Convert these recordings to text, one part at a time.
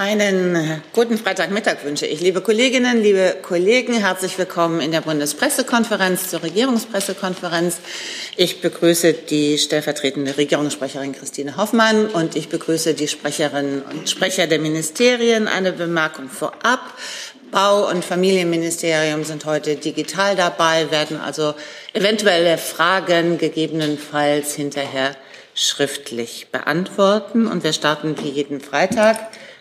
Einen guten Freitagmittag wünsche ich. Liebe Kolleginnen, liebe Kollegen, herzlich willkommen in der Bundespressekonferenz zur Regierungspressekonferenz. Ich begrüße die stellvertretende Regierungssprecherin Christine Hoffmann und ich begrüße die Sprecherinnen und Sprecher der Ministerien. Eine Bemerkung vorab. Bau- und Familienministerium sind heute digital dabei, werden also eventuelle Fragen gegebenenfalls hinterher schriftlich beantworten. Und wir starten wie jeden Freitag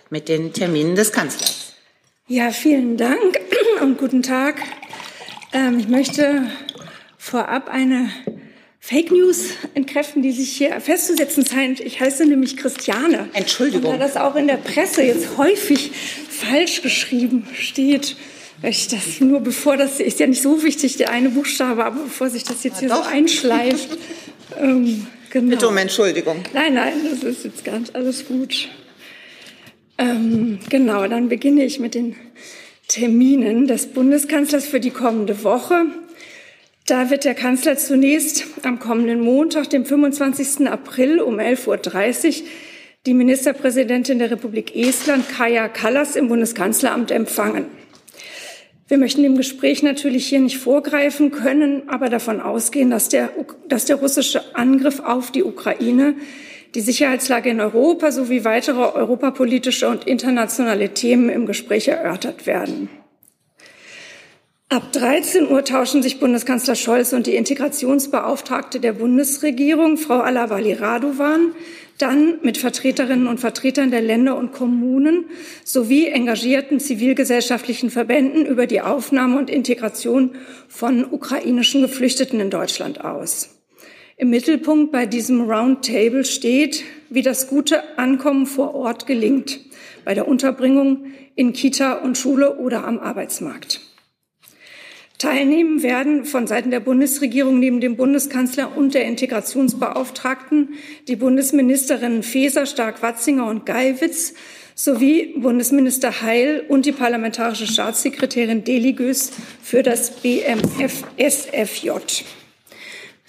mit den Terminen des Kanzlers. Ja, vielen Dank und guten Tag. Ähm, ich möchte vorab eine Fake News entkräften, die sich hier festzusetzen scheint. Ich heiße nämlich Christiane. Entschuldigung. Und da das auch in der Presse jetzt häufig falsch geschrieben steht, ich das nur bevor das ist ja nicht so wichtig, der eine Buchstabe, aber bevor sich das jetzt ja, hier doch. so einschleift. ähm, genau. Bitte um Entschuldigung. Nein, nein, das ist jetzt ganz alles gut. Ähm, genau, dann beginne ich mit den Terminen des Bundeskanzlers für die kommende Woche. Da wird der Kanzler zunächst am kommenden Montag, dem 25. April um 11.30 Uhr, die Ministerpräsidentin der Republik Estland, Kaja Kallas, im Bundeskanzleramt empfangen. Wir möchten dem Gespräch natürlich hier nicht vorgreifen können, aber davon ausgehen, dass der, dass der russische Angriff auf die Ukraine die Sicherheitslage in Europa sowie weitere europapolitische und internationale Themen im Gespräch erörtert werden. Ab 13 Uhr tauschen sich Bundeskanzler Scholz und die Integrationsbeauftragte der Bundesregierung, Frau Alabali Radovan, dann mit Vertreterinnen und Vertretern der Länder und Kommunen sowie engagierten zivilgesellschaftlichen Verbänden über die Aufnahme und Integration von ukrainischen Geflüchteten in Deutschland aus. Im Mittelpunkt bei diesem Roundtable steht, wie das gute Ankommen vor Ort gelingt, bei der Unterbringung in Kita und Schule oder am Arbeitsmarkt. Teilnehmen werden von Seiten der Bundesregierung neben dem Bundeskanzler und der Integrationsbeauftragten die Bundesministerinnen Faeser, Stark-Watzinger und Geiwitz sowie Bundesminister Heil und die parlamentarische Staatssekretärin Deligös für das BMF-SFJ.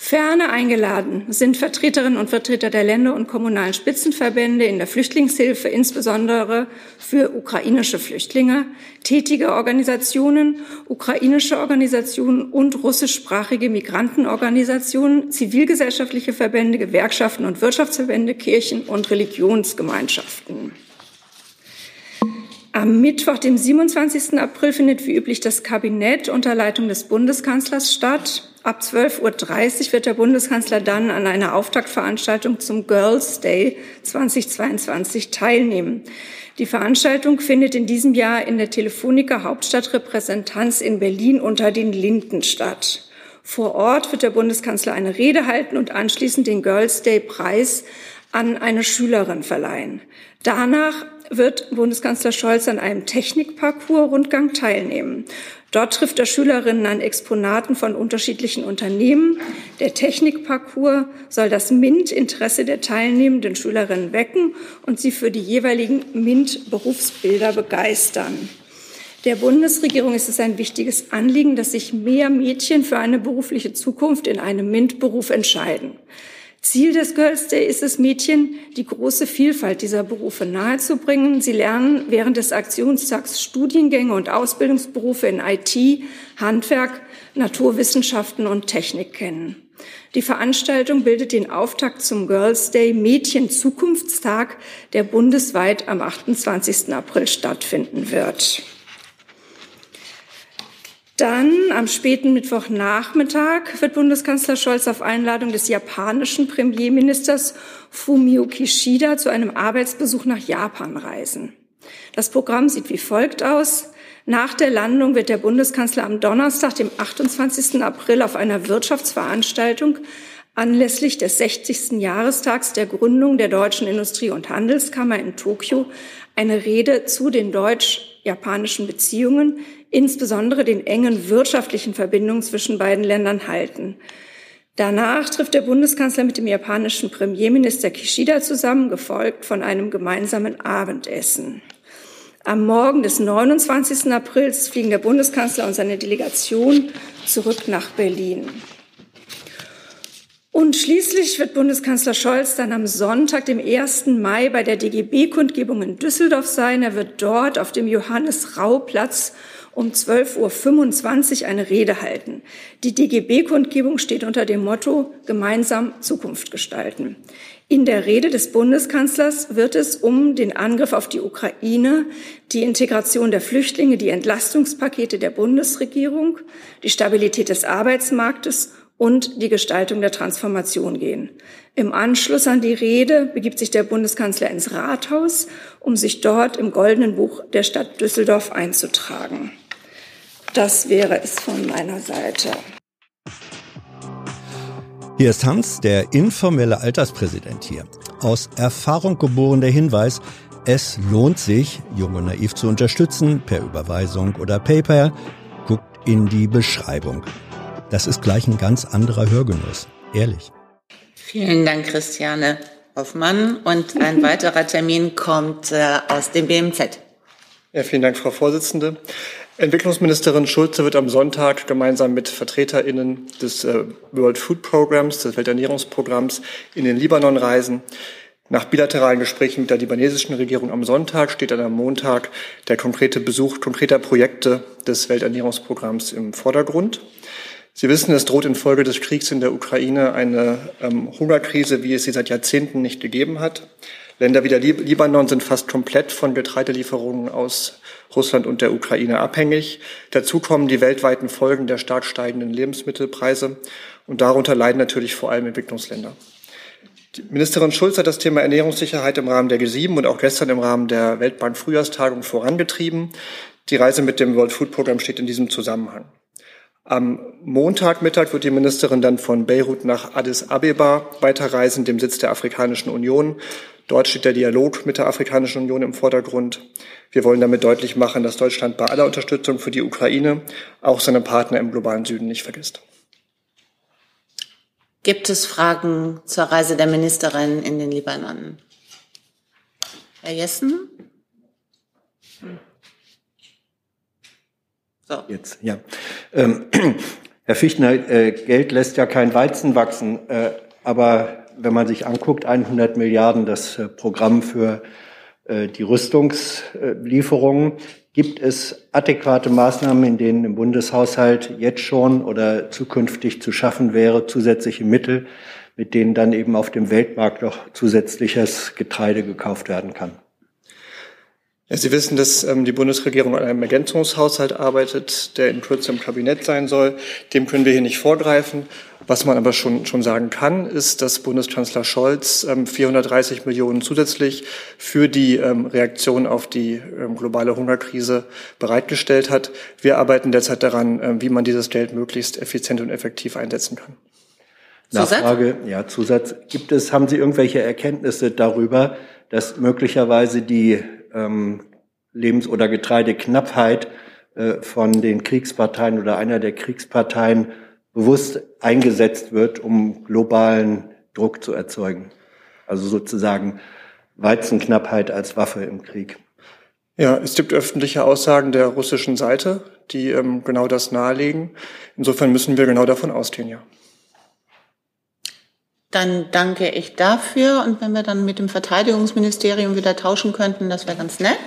Ferner eingeladen sind Vertreterinnen und Vertreter der Länder und kommunalen Spitzenverbände in der Flüchtlingshilfe, insbesondere für ukrainische Flüchtlinge, tätige Organisationen, ukrainische Organisationen und russischsprachige Migrantenorganisationen, zivilgesellschaftliche Verbände, Gewerkschaften und Wirtschaftsverbände, Kirchen und Religionsgemeinschaften. Am Mittwoch, dem 27. April, findet wie üblich das Kabinett unter Leitung des Bundeskanzlers statt. Ab 12.30 Uhr wird der Bundeskanzler dann an einer Auftaktveranstaltung zum Girls Day 2022 teilnehmen. Die Veranstaltung findet in diesem Jahr in der Telefonica Hauptstadtrepräsentanz in Berlin unter den Linden statt. Vor Ort wird der Bundeskanzler eine Rede halten und anschließend den Girls Day Preis an eine Schülerin verleihen. Danach wird Bundeskanzler Scholz an einem Technikparcours-Rundgang teilnehmen. Dort trifft er Schülerinnen an Exponaten von unterschiedlichen Unternehmen. Der Technikparcours soll das MINT-Interesse der teilnehmenden Schülerinnen wecken und sie für die jeweiligen MINT-Berufsbilder begeistern. Der Bundesregierung ist es ein wichtiges Anliegen, dass sich mehr Mädchen für eine berufliche Zukunft in einem MINT-Beruf entscheiden. Ziel des Girls Day ist es, Mädchen die große Vielfalt dieser Berufe nahezubringen. Sie lernen während des Aktionstags Studiengänge und Ausbildungsberufe in IT, Handwerk, Naturwissenschaften und Technik kennen. Die Veranstaltung bildet den Auftakt zum Girls Day Mädchen Zukunftstag, der bundesweit am 28. April stattfinden wird. Dann am späten Mittwochnachmittag wird Bundeskanzler Scholz auf Einladung des japanischen Premierministers Fumio Kishida zu einem Arbeitsbesuch nach Japan reisen. Das Programm sieht wie folgt aus. Nach der Landung wird der Bundeskanzler am Donnerstag, dem 28. April, auf einer Wirtschaftsveranstaltung anlässlich des 60. Jahrestags der Gründung der Deutschen Industrie- und Handelskammer in Tokio eine Rede zu den deutsch-japanischen Beziehungen insbesondere den engen wirtschaftlichen Verbindungen zwischen beiden Ländern halten. Danach trifft der Bundeskanzler mit dem japanischen Premierminister Kishida zusammen, gefolgt von einem gemeinsamen Abendessen. Am Morgen des 29. Aprils fliegen der Bundeskanzler und seine Delegation zurück nach Berlin. Und schließlich wird Bundeskanzler Scholz dann am Sonntag, dem 1. Mai, bei der DGB-Kundgebung in Düsseldorf sein. Er wird dort auf dem Johannes-Rau-Platz um 12.25 Uhr eine Rede halten. Die DGB-Kundgebung steht unter dem Motto Gemeinsam Zukunft gestalten. In der Rede des Bundeskanzlers wird es um den Angriff auf die Ukraine, die Integration der Flüchtlinge, die Entlastungspakete der Bundesregierung, die Stabilität des Arbeitsmarktes und die Gestaltung der Transformation gehen. Im Anschluss an die Rede begibt sich der Bundeskanzler ins Rathaus, um sich dort im Goldenen Buch der Stadt Düsseldorf einzutragen. Das wäre es von meiner Seite. Hier ist Hans, der informelle Alterspräsident hier. Aus Erfahrung geboren der Hinweis, es lohnt sich, Jung und Naiv zu unterstützen, per Überweisung oder PayPal. Guckt in die Beschreibung. Das ist gleich ein ganz anderer Hörgenuss. Ehrlich. Vielen Dank, Christiane Hoffmann. Und ein weiterer Termin kommt äh, aus dem BMZ. Ja, vielen Dank, Frau Vorsitzende. Entwicklungsministerin Schulze wird am Sonntag gemeinsam mit VertreterInnen des äh, World Food Programs, des Welternährungsprogramms, in den Libanon reisen. Nach bilateralen Gesprächen mit der libanesischen Regierung am Sonntag steht dann am Montag der konkrete Besuch konkreter Projekte des Welternährungsprogramms im Vordergrund. Sie wissen, es droht infolge des Kriegs in der Ukraine eine ähm, Hungerkrise, wie es sie seit Jahrzehnten nicht gegeben hat. Länder wie der Libanon sind fast komplett von Getreidelieferungen aus Russland und der Ukraine abhängig. Dazu kommen die weltweiten Folgen der stark steigenden Lebensmittelpreise und darunter leiden natürlich vor allem Entwicklungsländer. Die Ministerin Schulz hat das Thema Ernährungssicherheit im Rahmen der G7 und auch gestern im Rahmen der Weltbank Frühjahrstagung vorangetrieben. Die Reise mit dem World Food Program steht in diesem Zusammenhang. Am Montagmittag wird die Ministerin dann von Beirut nach Addis Abeba weiterreisen, dem Sitz der Afrikanischen Union. Dort steht der Dialog mit der Afrikanischen Union im Vordergrund. Wir wollen damit deutlich machen, dass Deutschland bei aller Unterstützung für die Ukraine auch seine Partner im globalen Süden nicht vergisst. Gibt es Fragen zur Reise der Ministerin in den Libanon? Herr Jessen? So. Jetzt, ja. Ähm, Herr Fichtner, äh, Geld lässt ja kein Weizen wachsen, äh, aber wenn man sich anguckt, 100 Milliarden das äh, Programm für äh, die Rüstungslieferungen, gibt es adäquate Maßnahmen, in denen im Bundeshaushalt jetzt schon oder zukünftig zu schaffen wäre, zusätzliche Mittel, mit denen dann eben auf dem Weltmarkt noch zusätzliches Getreide gekauft werden kann? Ja, Sie wissen, dass ähm, die Bundesregierung an einem Ergänzungshaushalt arbeitet, der in Kürze im Kabinett sein soll. Dem können wir hier nicht vorgreifen. Was man aber schon, schon sagen kann, ist, dass Bundeskanzler Scholz ähm, 430 Millionen zusätzlich für die ähm, Reaktion auf die ähm, globale Hungerkrise bereitgestellt hat. Wir arbeiten derzeit daran, ähm, wie man dieses Geld möglichst effizient und effektiv einsetzen kann. Nachfrage, ja, Zusatz. Gibt es, haben Sie irgendwelche Erkenntnisse darüber, dass möglicherweise die ähm, Lebens- oder Getreideknappheit äh, von den Kriegsparteien oder einer der Kriegsparteien bewusst eingesetzt wird, um globalen Druck zu erzeugen. Also sozusagen Weizenknappheit als Waffe im Krieg. Ja, es gibt öffentliche Aussagen der russischen Seite, die ähm, genau das nahelegen. Insofern müssen wir genau davon ausgehen, ja. Dann danke ich dafür. Und wenn wir dann mit dem Verteidigungsministerium wieder tauschen könnten, das wäre ganz nett.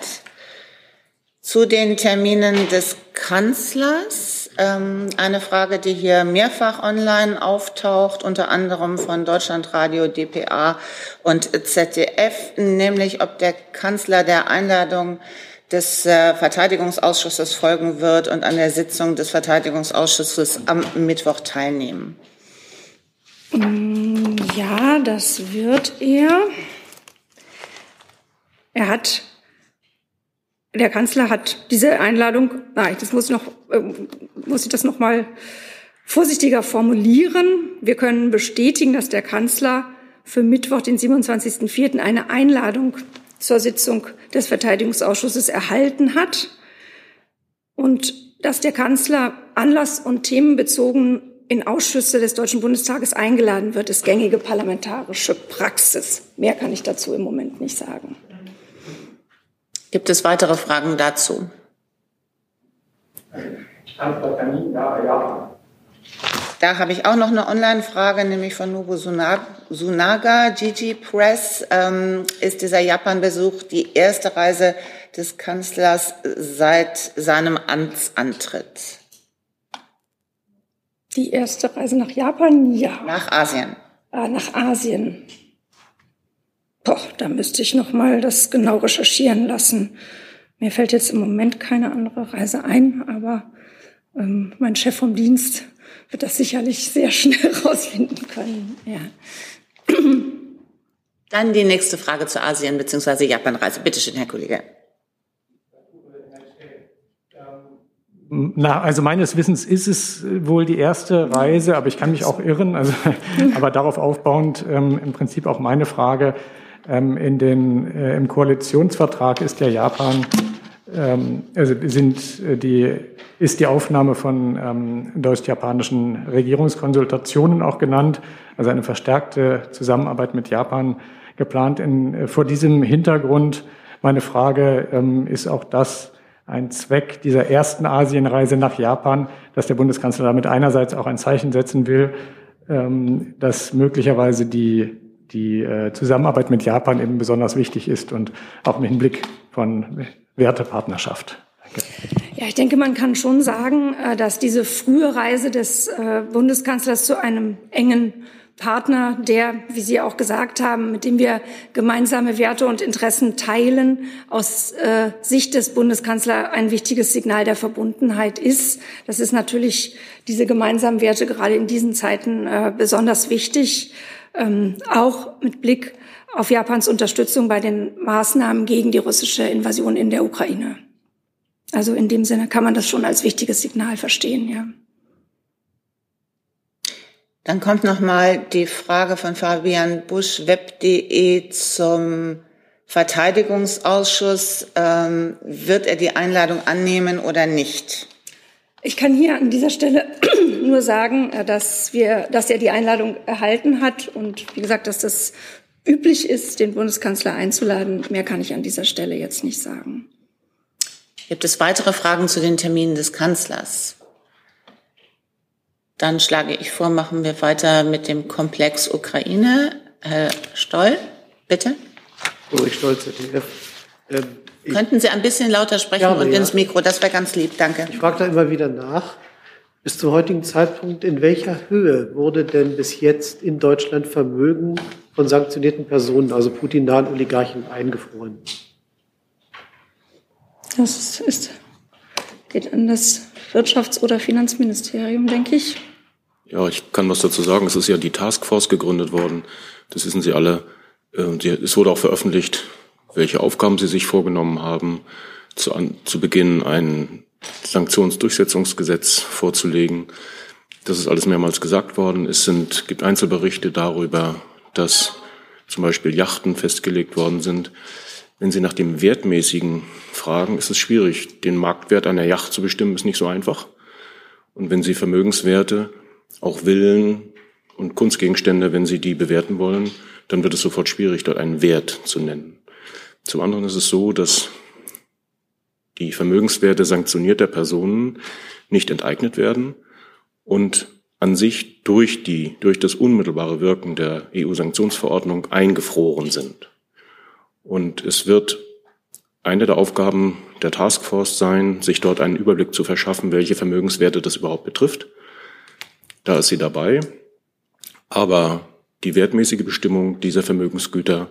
Zu den Terminen des Kanzlers. Ähm, eine Frage, die hier mehrfach online auftaucht, unter anderem von Deutschlandradio, dpa und ZDF, nämlich ob der Kanzler der Einladung des äh, Verteidigungsausschusses folgen wird und an der Sitzung des Verteidigungsausschusses am Mittwoch teilnehmen. Mm, ja, das wird er. Er hat, der Kanzler hat diese Einladung, nein, das muss, noch, ähm, muss ich das noch mal vorsichtiger formulieren. Wir können bestätigen, dass der Kanzler für Mittwoch, den 27.04. eine Einladung zur Sitzung des Verteidigungsausschusses erhalten hat und dass der Kanzler anlass- und themenbezogen in Ausschüsse des Deutschen Bundestages eingeladen wird, ist gängige parlamentarische Praxis. Mehr kann ich dazu im Moment nicht sagen. Gibt es weitere Fragen dazu? da habe ich auch noch eine Online-Frage, nämlich von Nobu Sunaga, Gigi Press. Ähm, ist dieser Japan-Besuch die erste Reise des Kanzlers seit seinem Amtsantritt? Die erste Reise nach Japan, ja. Nach Asien. Ah, nach Asien. Boah, da müsste ich noch mal das genau recherchieren lassen. Mir fällt jetzt im Moment keine andere Reise ein, aber ähm, mein Chef vom Dienst wird das sicherlich sehr schnell rausfinden können. Ja. Dann die nächste Frage zu Asien bzw. Japan-Reise. Bitte schön, Herr Kollege. Na, also meines Wissens ist es wohl die erste Reise, aber ich kann mich auch irren. Also, aber darauf aufbauend ähm, im Prinzip auch meine Frage. Ähm, in den, äh, Im Koalitionsvertrag ist ja Japan, ähm, also sind äh, die, ist die Aufnahme von ähm, deutsch-japanischen Regierungskonsultationen auch genannt, also eine verstärkte Zusammenarbeit mit Japan geplant. In, äh, vor diesem Hintergrund meine Frage, ähm, ist auch das ein Zweck dieser ersten Asienreise nach Japan, dass der Bundeskanzler damit einerseits auch ein Zeichen setzen will, ähm, dass möglicherweise die, die äh, Zusammenarbeit mit Japan eben besonders wichtig ist und auch im Hinblick von Wertepartnerschaft. Ja, ich denke, man kann schon sagen, äh, dass diese frühe Reise des äh, Bundeskanzlers zu einem engen Partner, der, wie Sie auch gesagt haben, mit dem wir gemeinsame Werte und Interessen teilen, aus äh, Sicht des Bundeskanzlers ein wichtiges Signal der Verbundenheit ist. Das ist natürlich diese gemeinsamen Werte gerade in diesen Zeiten äh, besonders wichtig, ähm, auch mit Blick auf Japans Unterstützung bei den Maßnahmen gegen die russische Invasion in der Ukraine. Also in dem Sinne kann man das schon als wichtiges Signal verstehen, ja. Dann kommt noch mal die Frage von Fabian Busch, web.de zum Verteidigungsausschuss. Ähm, wird er die Einladung annehmen oder nicht? Ich kann hier an dieser Stelle nur sagen, äh, dass wir, dass er die Einladung erhalten hat und wie gesagt, dass das üblich ist, den Bundeskanzler einzuladen. Mehr kann ich an dieser Stelle jetzt nicht sagen. Gibt es weitere Fragen zu den Terminen des Kanzlers? Dann schlage ich vor, machen wir weiter mit dem Komplex Ukraine. Herr Stoll, bitte. Ulrich Stolz, ZDF. Ähm, Könnten Sie ein bisschen lauter sprechen ja, und ja. ins Mikro? Das wäre ganz lieb, danke. Ich frage da immer wieder nach. Bis zum heutigen Zeitpunkt, in welcher Höhe wurde denn bis jetzt in Deutschland Vermögen von sanktionierten Personen, also Putin-nahen Oligarchen, eingefroren? Das ist, geht an das Wirtschafts- oder Finanzministerium, denke ich. Ja, ich kann was dazu sagen. Es ist ja die Taskforce gegründet worden. Das wissen Sie alle. Ähm, es wurde auch veröffentlicht, welche Aufgaben Sie sich vorgenommen haben, zu, an, zu Beginn ein Sanktionsdurchsetzungsgesetz vorzulegen. Das ist alles mehrmals gesagt worden. Es sind, gibt Einzelberichte darüber, dass zum Beispiel Yachten festgelegt worden sind. Wenn Sie nach dem Wertmäßigen fragen, ist es schwierig. Den Marktwert einer Yacht zu bestimmen, ist nicht so einfach. Und wenn Sie Vermögenswerte, auch Villen und Kunstgegenstände, wenn Sie die bewerten wollen, dann wird es sofort schwierig, dort einen Wert zu nennen. Zum anderen ist es so, dass die Vermögenswerte sanktionierter Personen nicht enteignet werden und an sich durch die, durch das unmittelbare Wirken der EU-Sanktionsverordnung eingefroren sind. Und es wird eine der Aufgaben der Taskforce sein, sich dort einen Überblick zu verschaffen, welche Vermögenswerte das überhaupt betrifft. Da ist sie dabei. Aber die wertmäßige Bestimmung dieser Vermögensgüter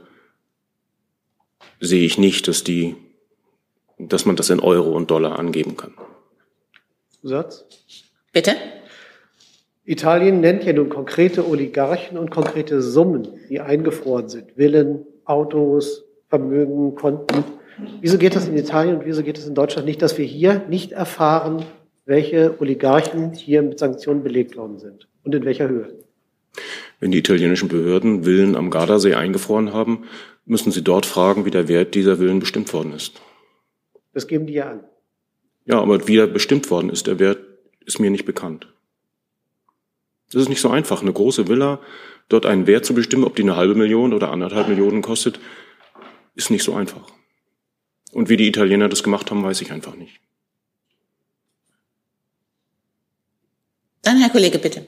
sehe ich nicht, dass die, dass man das in Euro und Dollar angeben kann. Zusatz? Bitte? Italien nennt ja nun konkrete Oligarchen und konkrete Summen, die eingefroren sind. Villen, Autos, Vermögen, Konten. Wieso geht das in Italien und wieso geht es in Deutschland nicht, dass wir hier nicht erfahren, welche Oligarchen hier mit Sanktionen belegt worden sind und in welcher Höhe? Wenn die italienischen Behörden Villen am Gardasee eingefroren haben, müssen sie dort fragen, wie der Wert dieser Villen bestimmt worden ist. Das geben die ja an. Ja, aber wie er bestimmt worden ist, der Wert ist mir nicht bekannt. Das ist nicht so einfach, eine große Villa, dort einen Wert zu bestimmen, ob die eine halbe Million oder anderthalb Millionen kostet, ist nicht so einfach. Und wie die Italiener das gemacht haben, weiß ich einfach nicht. Dann Herr Kollege, bitte.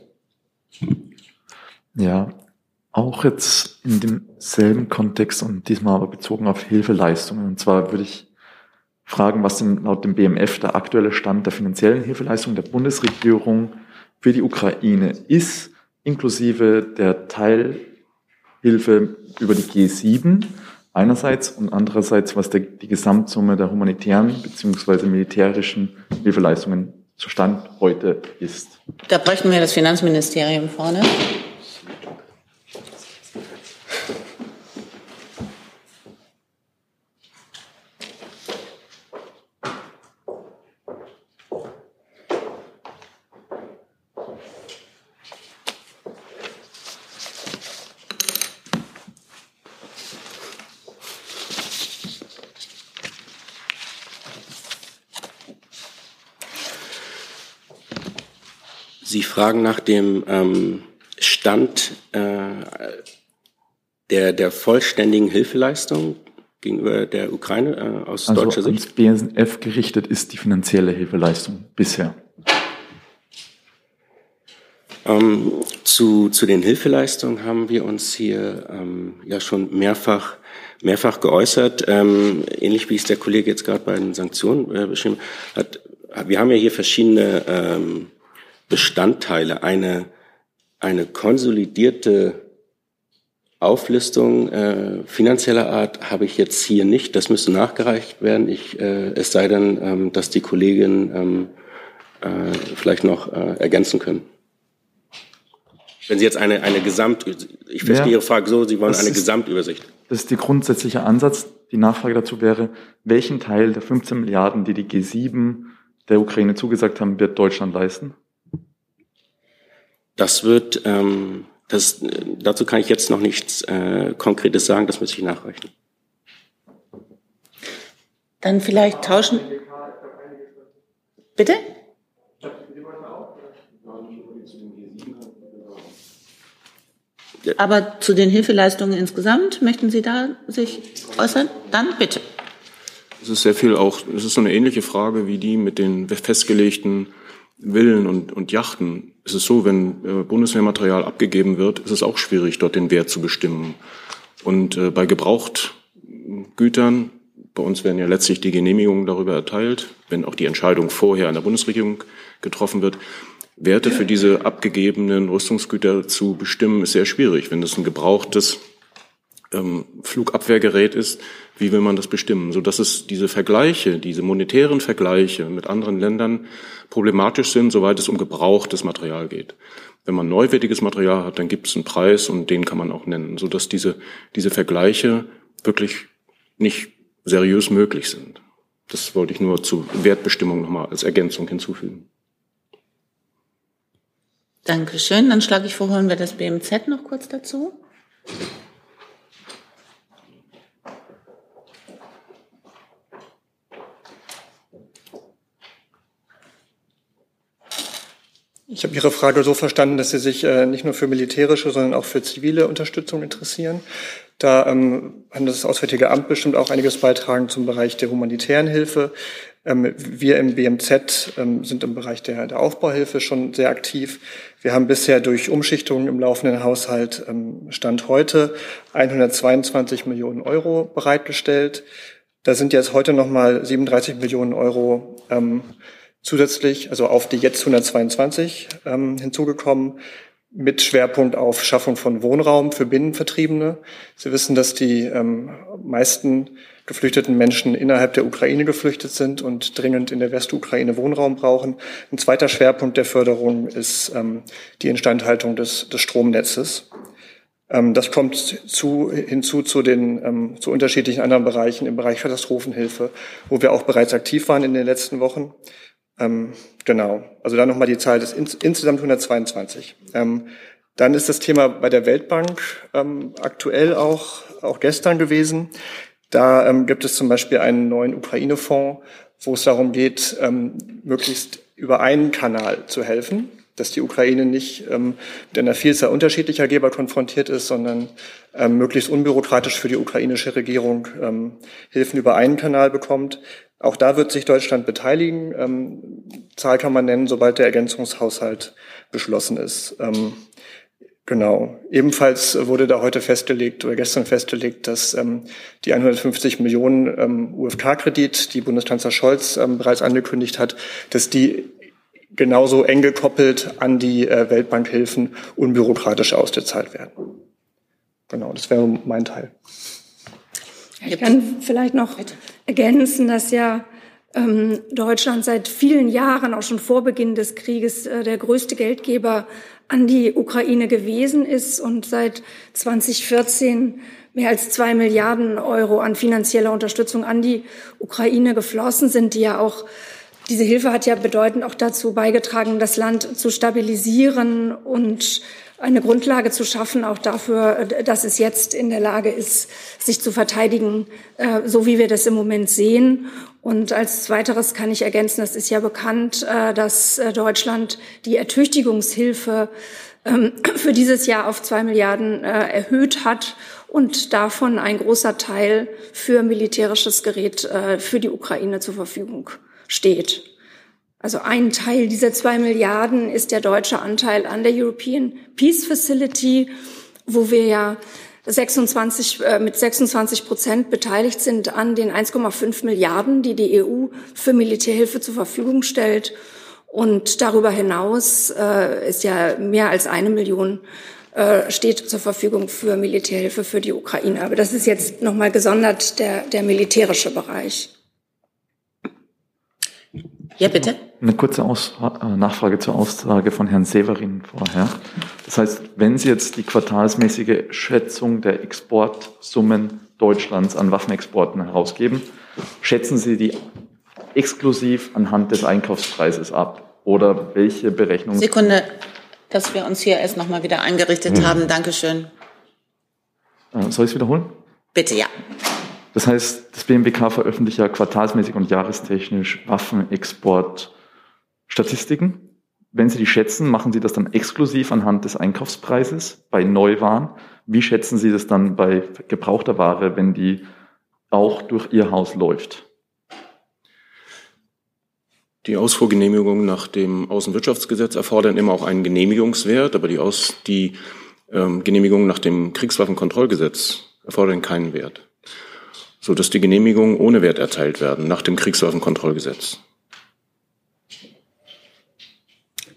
Ja, auch jetzt in demselben Kontext und diesmal aber bezogen auf Hilfeleistungen. Und zwar würde ich fragen, was denn laut dem BMF der aktuelle Stand der finanziellen Hilfeleistung der Bundesregierung für die Ukraine ist, inklusive der Teilhilfe über die G7 einerseits und andererseits, was der, die Gesamtsumme der humanitären beziehungsweise militärischen Hilfeleistungen zu Stand heute ist. Da bräuchten wir das Finanzministerium vorne. Sie fragen nach dem ähm, Stand äh, der, der vollständigen Hilfeleistung gegenüber der Ukraine äh, aus also deutscher Sicht? Ans BSF gerichtet ist die finanzielle Hilfeleistung bisher. Ähm, zu, zu den Hilfeleistungen haben wir uns hier ähm, ja schon mehrfach, mehrfach geäußert, ähm, ähnlich wie es der Kollege jetzt gerade bei den Sanktionen äh, beschrieben hat. Wir haben ja hier verschiedene ähm, Bestandteile, eine, eine konsolidierte Auflistung äh, finanzieller Art habe ich jetzt hier nicht. Das müsste nachgereicht werden. Ich, äh, es sei denn, ähm, dass die Kolleginnen ähm, äh, vielleicht noch äh, ergänzen können. Wenn Sie jetzt eine, eine Gesamt, ich verstehe ja, Ihre Frage so, Sie wollen eine ist, Gesamtübersicht. Das ist der grundsätzliche Ansatz. Die Nachfrage dazu wäre, welchen Teil der 15 Milliarden, die die G7 der Ukraine zugesagt haben, wird Deutschland leisten? Das wird, ähm, das, dazu kann ich jetzt noch nichts äh, Konkretes sagen, das müsste ich nachreichen. Dann vielleicht tauschen. Bitte? Aber zu den Hilfeleistungen insgesamt möchten Sie da sich äußern? Dann bitte. Es ist sehr viel auch, es ist so eine ähnliche Frage wie die mit den festgelegten Villen und, und Yachten ist es so, wenn äh, Bundeswehrmaterial abgegeben wird, ist es auch schwierig, dort den Wert zu bestimmen. Und äh, bei Gebrauchtgütern, bei uns werden ja letztlich die Genehmigungen darüber erteilt, wenn auch die Entscheidung vorher an der Bundesregierung getroffen wird. Werte für diese abgegebenen Rüstungsgüter zu bestimmen, ist sehr schwierig. Wenn das ein gebrauchtes ähm, Flugabwehrgerät ist, wie will man das bestimmen? So dass es diese Vergleiche, diese monetären Vergleiche mit anderen Ländern problematisch sind, soweit es um gebrauchtes Material geht. Wenn man neuwertiges Material hat, dann gibt es einen Preis und den kann man auch nennen, so dass diese, diese Vergleiche wirklich nicht seriös möglich sind. Das wollte ich nur zur Wertbestimmung nochmal als Ergänzung hinzufügen. Dankeschön. Dann schlage ich vor, hören wir das BMZ noch kurz dazu. Ich habe Ihre Frage so verstanden, dass Sie sich äh, nicht nur für militärische, sondern auch für zivile Unterstützung interessieren. Da ähm, das Auswärtige Amt bestimmt auch einiges beitragen zum Bereich der humanitären Hilfe. Ähm, wir im BMZ ähm, sind im Bereich der, der, Aufbauhilfe schon sehr aktiv. Wir haben bisher durch Umschichtungen im laufenden Haushalt ähm, Stand heute 122 Millionen Euro bereitgestellt. Da sind jetzt heute nochmal 37 Millionen Euro ähm, zusätzlich, also auf die jetzt 122 ähm, hinzugekommen, mit Schwerpunkt auf Schaffung von Wohnraum für Binnenvertriebene. Sie wissen, dass die ähm, meisten geflüchteten Menschen innerhalb der Ukraine geflüchtet sind und dringend in der Westukraine Wohnraum brauchen. Ein zweiter Schwerpunkt der Förderung ist ähm, die Instandhaltung des, des Stromnetzes. Ähm, das kommt zu, hinzu zu den ähm, zu unterschiedlichen anderen Bereichen im Bereich Katastrophenhilfe, wo wir auch bereits aktiv waren in den letzten Wochen. Ähm, genau, also dann nochmal die Zahl des ins, insgesamt 122. Ähm, dann ist das Thema bei der Weltbank ähm, aktuell auch, auch gestern gewesen. Da ähm, gibt es zum Beispiel einen neuen Ukraine-Fonds, wo es darum geht, ähm, möglichst über einen Kanal zu helfen, dass die Ukraine nicht ähm, mit einer Vielzahl unterschiedlicher Geber konfrontiert ist, sondern möglichst unbürokratisch für die ukrainische Regierung Hilfen über einen Kanal bekommt. Auch da wird sich Deutschland beteiligen. Ähm, Zahl kann man nennen, sobald der Ergänzungshaushalt beschlossen ist. Ähm, genau. Ebenfalls wurde da heute festgelegt oder gestern festgelegt, dass ähm, die 150 Millionen ähm, UFK-Kredit, die Bundeskanzler Scholz ähm, bereits angekündigt hat, dass die genauso eng gekoppelt an die äh, Weltbankhilfen unbürokratisch ausgezahlt werden. Genau, das wäre mein Teil. Ich kann vielleicht noch ergänzen, dass ja ähm, Deutschland seit vielen Jahren, auch schon vor Beginn des Krieges, äh, der größte Geldgeber an die Ukraine gewesen ist und seit 2014 mehr als zwei Milliarden Euro an finanzieller Unterstützung an die Ukraine geflossen sind, die ja auch diese Hilfe hat ja bedeutend auch dazu beigetragen, das Land zu stabilisieren und eine Grundlage zu schaffen, auch dafür, dass es jetzt in der Lage ist, sich zu verteidigen, äh, so wie wir das im Moment sehen. Und als weiteres kann ich ergänzen, es ist ja bekannt, äh, dass äh, Deutschland die Ertüchtigungshilfe ähm, für dieses Jahr auf zwei Milliarden erhöht hat und davon ein großer Teil für militärisches Gerät für die Ukraine zur Verfügung steht. Also ein Teil dieser zwei Milliarden ist der deutsche Anteil an der European Peace Facility, wo wir ja 26, äh, mit 26 Prozent beteiligt sind an den 1,5 Milliarden, die die EU für Militärhilfe zur Verfügung stellt. Und darüber hinaus äh, ist ja mehr als eine Million äh, steht zur Verfügung für Militärhilfe für die Ukraine. Aber das ist jetzt nochmal gesondert der, der militärische Bereich. Ja, bitte. Eine kurze Aus äh, Nachfrage zur Aussage von Herrn Severin vorher. Das heißt, wenn Sie jetzt die quartalsmäßige Schätzung der Exportsummen Deutschlands an Waffenexporten herausgeben, schätzen Sie die exklusiv anhand des Einkaufspreises ab? Oder welche Berechnungen? Sekunde, dass wir uns hier erst nochmal wieder eingerichtet hm. haben. Dankeschön. Äh, soll ich es wiederholen? Bitte, ja. Das heißt, das BMWK veröffentlicht ja quartalsmäßig und jahrestechnisch Waffenexportstatistiken. Wenn Sie die schätzen, machen Sie das dann exklusiv anhand des Einkaufspreises bei Neuwaren. Wie schätzen Sie das dann bei gebrauchter Ware, wenn die auch durch Ihr Haus läuft? Die Ausfuhrgenehmigungen nach dem Außenwirtschaftsgesetz erfordern immer auch einen Genehmigungswert, aber die, Aus, die ähm, Genehmigungen nach dem Kriegswaffenkontrollgesetz erfordern keinen Wert so dass die Genehmigungen ohne Wert erteilt werden nach dem Kriegswaffenkontrollgesetz.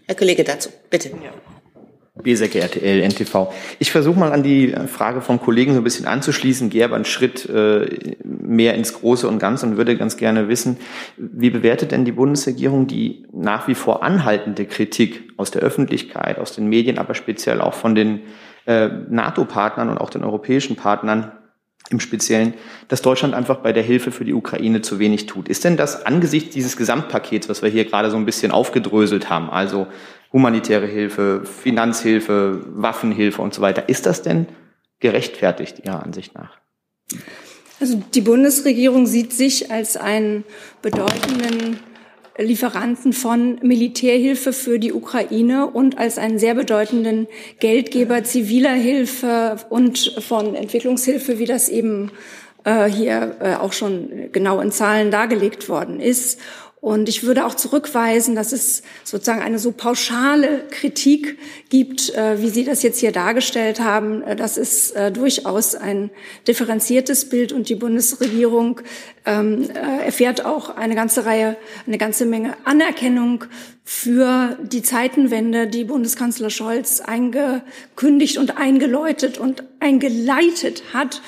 Herr Kollege dazu, bitte. Ja. sehr geehrte LNTV. Ich versuche mal an die Frage vom Kollegen so ein bisschen anzuschließen, gehe aber einen Schritt äh, mehr ins Große und Ganze und würde ganz gerne wissen, wie bewertet denn die Bundesregierung die nach wie vor anhaltende Kritik aus der Öffentlichkeit, aus den Medien, aber speziell auch von den äh, NATO-Partnern und auch den europäischen Partnern im Speziellen, dass Deutschland einfach bei der Hilfe für die Ukraine zu wenig tut. Ist denn das angesichts dieses Gesamtpakets, was wir hier gerade so ein bisschen aufgedröselt haben, also humanitäre Hilfe, Finanzhilfe, Waffenhilfe und so weiter, ist das denn gerechtfertigt Ihrer Ansicht nach? Also die Bundesregierung sieht sich als einen bedeutenden Lieferanten von Militärhilfe für die Ukraine und als einen sehr bedeutenden Geldgeber ziviler Hilfe und von Entwicklungshilfe, wie das eben äh, hier äh, auch schon genau in Zahlen dargelegt worden ist. Und ich würde auch zurückweisen, dass es sozusagen eine so pauschale Kritik gibt, äh, wie Sie das jetzt hier dargestellt haben. Äh, das ist äh, durchaus ein differenziertes Bild und die Bundesregierung ähm, erfährt auch eine ganze Reihe, eine ganze Menge Anerkennung für die Zeitenwende, die Bundeskanzler Scholz eingekündigt und eingeläutet und eingeleitet hat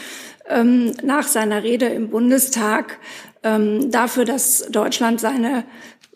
ähm, nach seiner Rede im Bundestag ähm, dafür, dass Deutschland seine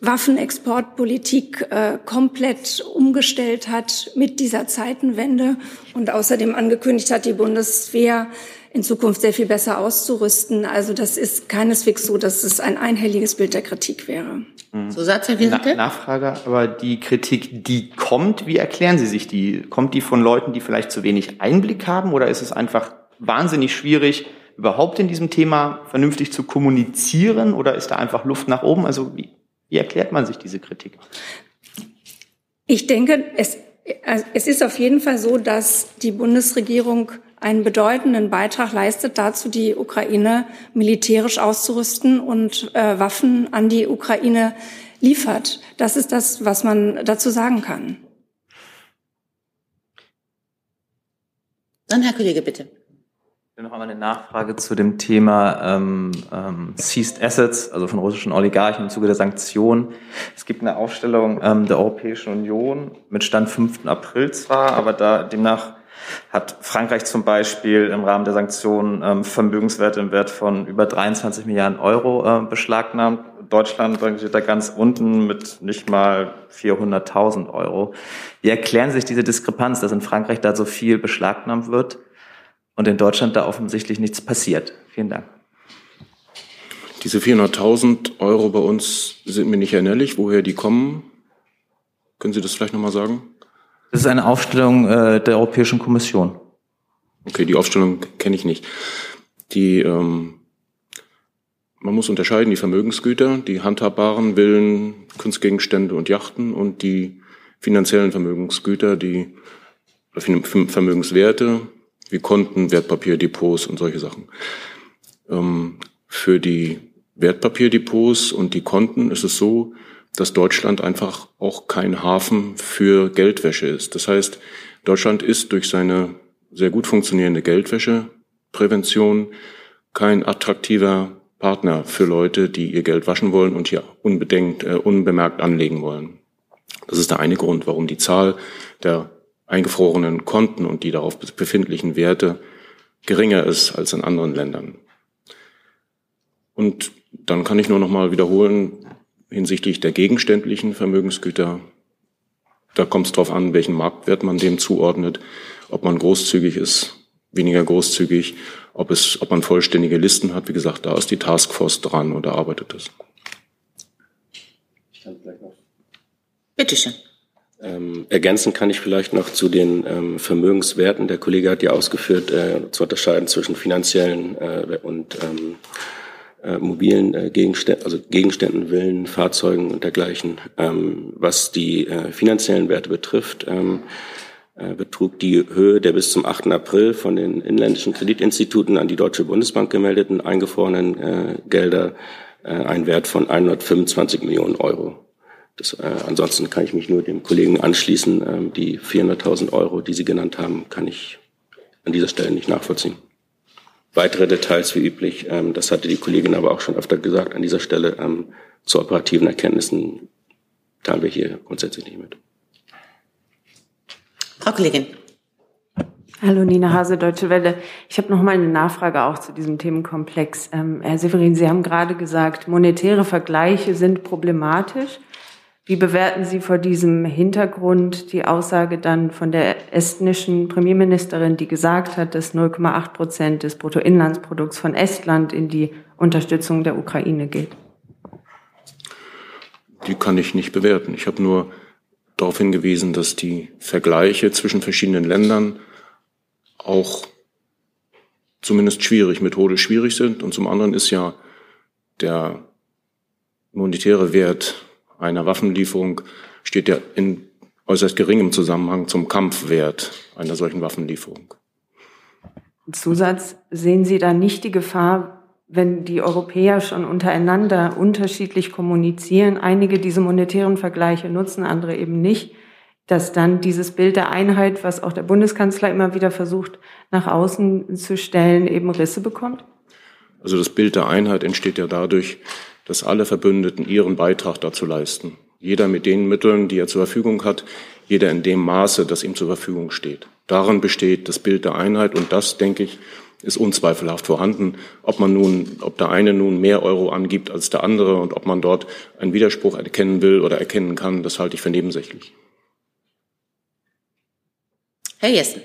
Waffenexportpolitik äh, komplett umgestellt hat mit dieser Zeitenwende und außerdem angekündigt hat, die Bundeswehr in Zukunft sehr viel besser auszurüsten. Also das ist keineswegs so, dass es ein einhelliges Bild der Kritik wäre. Mhm. So Satz, Herr Na, Nachfrage, aber die Kritik, die kommt, wie erklären Sie sich die? Kommt die von Leuten, die vielleicht zu wenig Einblick haben oder ist es einfach wahnsinnig schwierig, überhaupt in diesem Thema vernünftig zu kommunizieren oder ist da einfach Luft nach oben? Also wie, wie erklärt man sich diese Kritik? Ich denke, es, es ist auf jeden Fall so, dass die Bundesregierung einen bedeutenden Beitrag leistet, dazu die Ukraine militärisch auszurüsten und äh, Waffen an die Ukraine liefert. Das ist das, was man dazu sagen kann. Dann Herr Kollege, bitte. Noch einmal eine Nachfrage zu dem Thema ähm, ähm, Seized Assets, also von russischen Oligarchen im Zuge der Sanktionen. Es gibt eine Aufstellung ähm, der Europäischen Union mit Stand 5. April zwar, aber da demnach hat Frankreich zum Beispiel im Rahmen der Sanktionen ähm, Vermögenswerte im Wert von über 23 Milliarden Euro äh, beschlagnahmt. Deutschland steht da ganz unten mit nicht mal 400.000 Euro. Wie erklären sich diese Diskrepanz, dass in Frankreich da so viel beschlagnahmt wird? Und in Deutschland da offensichtlich nichts passiert. Vielen Dank. Diese 400.000 Euro bei uns sind mir nicht erinnerlich. Woher die kommen? Können Sie das vielleicht nochmal sagen? Das ist eine Aufstellung äh, der Europäischen Kommission. Okay, die Aufstellung kenne ich nicht. Die, ähm, man muss unterscheiden die Vermögensgüter, die handhabbaren Villen, Kunstgegenstände und Yachten und die finanziellen Vermögensgüter, die Vermögenswerte, wie Konten, Wertpapierdepots und solche Sachen. Ähm, für die Wertpapierdepots und die Konten ist es so, dass Deutschland einfach auch kein Hafen für Geldwäsche ist. Das heißt, Deutschland ist durch seine sehr gut funktionierende Geldwäscheprävention kein attraktiver Partner für Leute, die ihr Geld waschen wollen und hier unbedenkt, äh, unbemerkt anlegen wollen. Das ist der eine Grund, warum die Zahl der eingefrorenen Konten und die darauf befindlichen Werte geringer ist als in anderen Ländern. Und dann kann ich nur noch mal wiederholen, hinsichtlich der gegenständlichen Vermögensgüter, da kommt es darauf an, welchen Marktwert man dem zuordnet, ob man großzügig ist, weniger großzügig, ob, es, ob man vollständige Listen hat. Wie gesagt, da ist die Taskforce dran und erarbeitet es. Bitte schön. Ähm, ergänzen kann ich vielleicht noch zu den ähm, Vermögenswerten. Der Kollege hat ja ausgeführt, äh, zu unterscheiden zwischen finanziellen äh, und ähm, äh, mobilen äh, Gegenständen, also Gegenständen, Villen, Fahrzeugen und dergleichen. Ähm, was die äh, finanziellen Werte betrifft, ähm, äh, betrug die Höhe der bis zum 8. April von den inländischen Kreditinstituten an die Deutsche Bundesbank gemeldeten eingefrorenen äh, Gelder äh, ein Wert von 125 Millionen Euro. Das, äh, ansonsten kann ich mich nur dem Kollegen anschließen. Ähm, die 400.000 Euro, die Sie genannt haben, kann ich an dieser Stelle nicht nachvollziehen. Weitere Details wie üblich, ähm, das hatte die Kollegin aber auch schon öfter gesagt, an dieser Stelle ähm, zu operativen Erkenntnissen teilen wir hier grundsätzlich nicht mit. Frau Kollegin. Hallo Nina Hase, Deutsche Welle. Ich habe noch mal eine Nachfrage auch zu diesem Themenkomplex. Ähm, Herr Severin, Sie haben gerade gesagt, monetäre Vergleiche sind problematisch. Wie bewerten Sie vor diesem Hintergrund die Aussage dann von der estnischen Premierministerin, die gesagt hat, dass 0,8 Prozent des Bruttoinlandsprodukts von Estland in die Unterstützung der Ukraine geht? Die kann ich nicht bewerten. Ich habe nur darauf hingewiesen, dass die Vergleiche zwischen verschiedenen Ländern auch zumindest schwierig, methodisch schwierig sind. Und zum anderen ist ja der monetäre Wert einer Waffenlieferung steht ja in äußerst geringem Zusammenhang zum Kampfwert einer solchen Waffenlieferung. Zusatz, sehen Sie da nicht die Gefahr, wenn die Europäer schon untereinander unterschiedlich kommunizieren, einige diese monetären Vergleiche nutzen, andere eben nicht, dass dann dieses Bild der Einheit, was auch der Bundeskanzler immer wieder versucht, nach außen zu stellen, eben Risse bekommt? Also das Bild der Einheit entsteht ja dadurch, dass alle Verbündeten ihren Beitrag dazu leisten. Jeder mit den Mitteln, die er zur Verfügung hat, jeder in dem Maße, das ihm zur Verfügung steht. Darin besteht das Bild der Einheit und das, denke ich, ist unzweifelhaft vorhanden. Ob man nun, ob der eine nun mehr Euro angibt als der andere und ob man dort einen Widerspruch erkennen will oder erkennen kann, das halte ich für nebensächlich. Herr Jessen.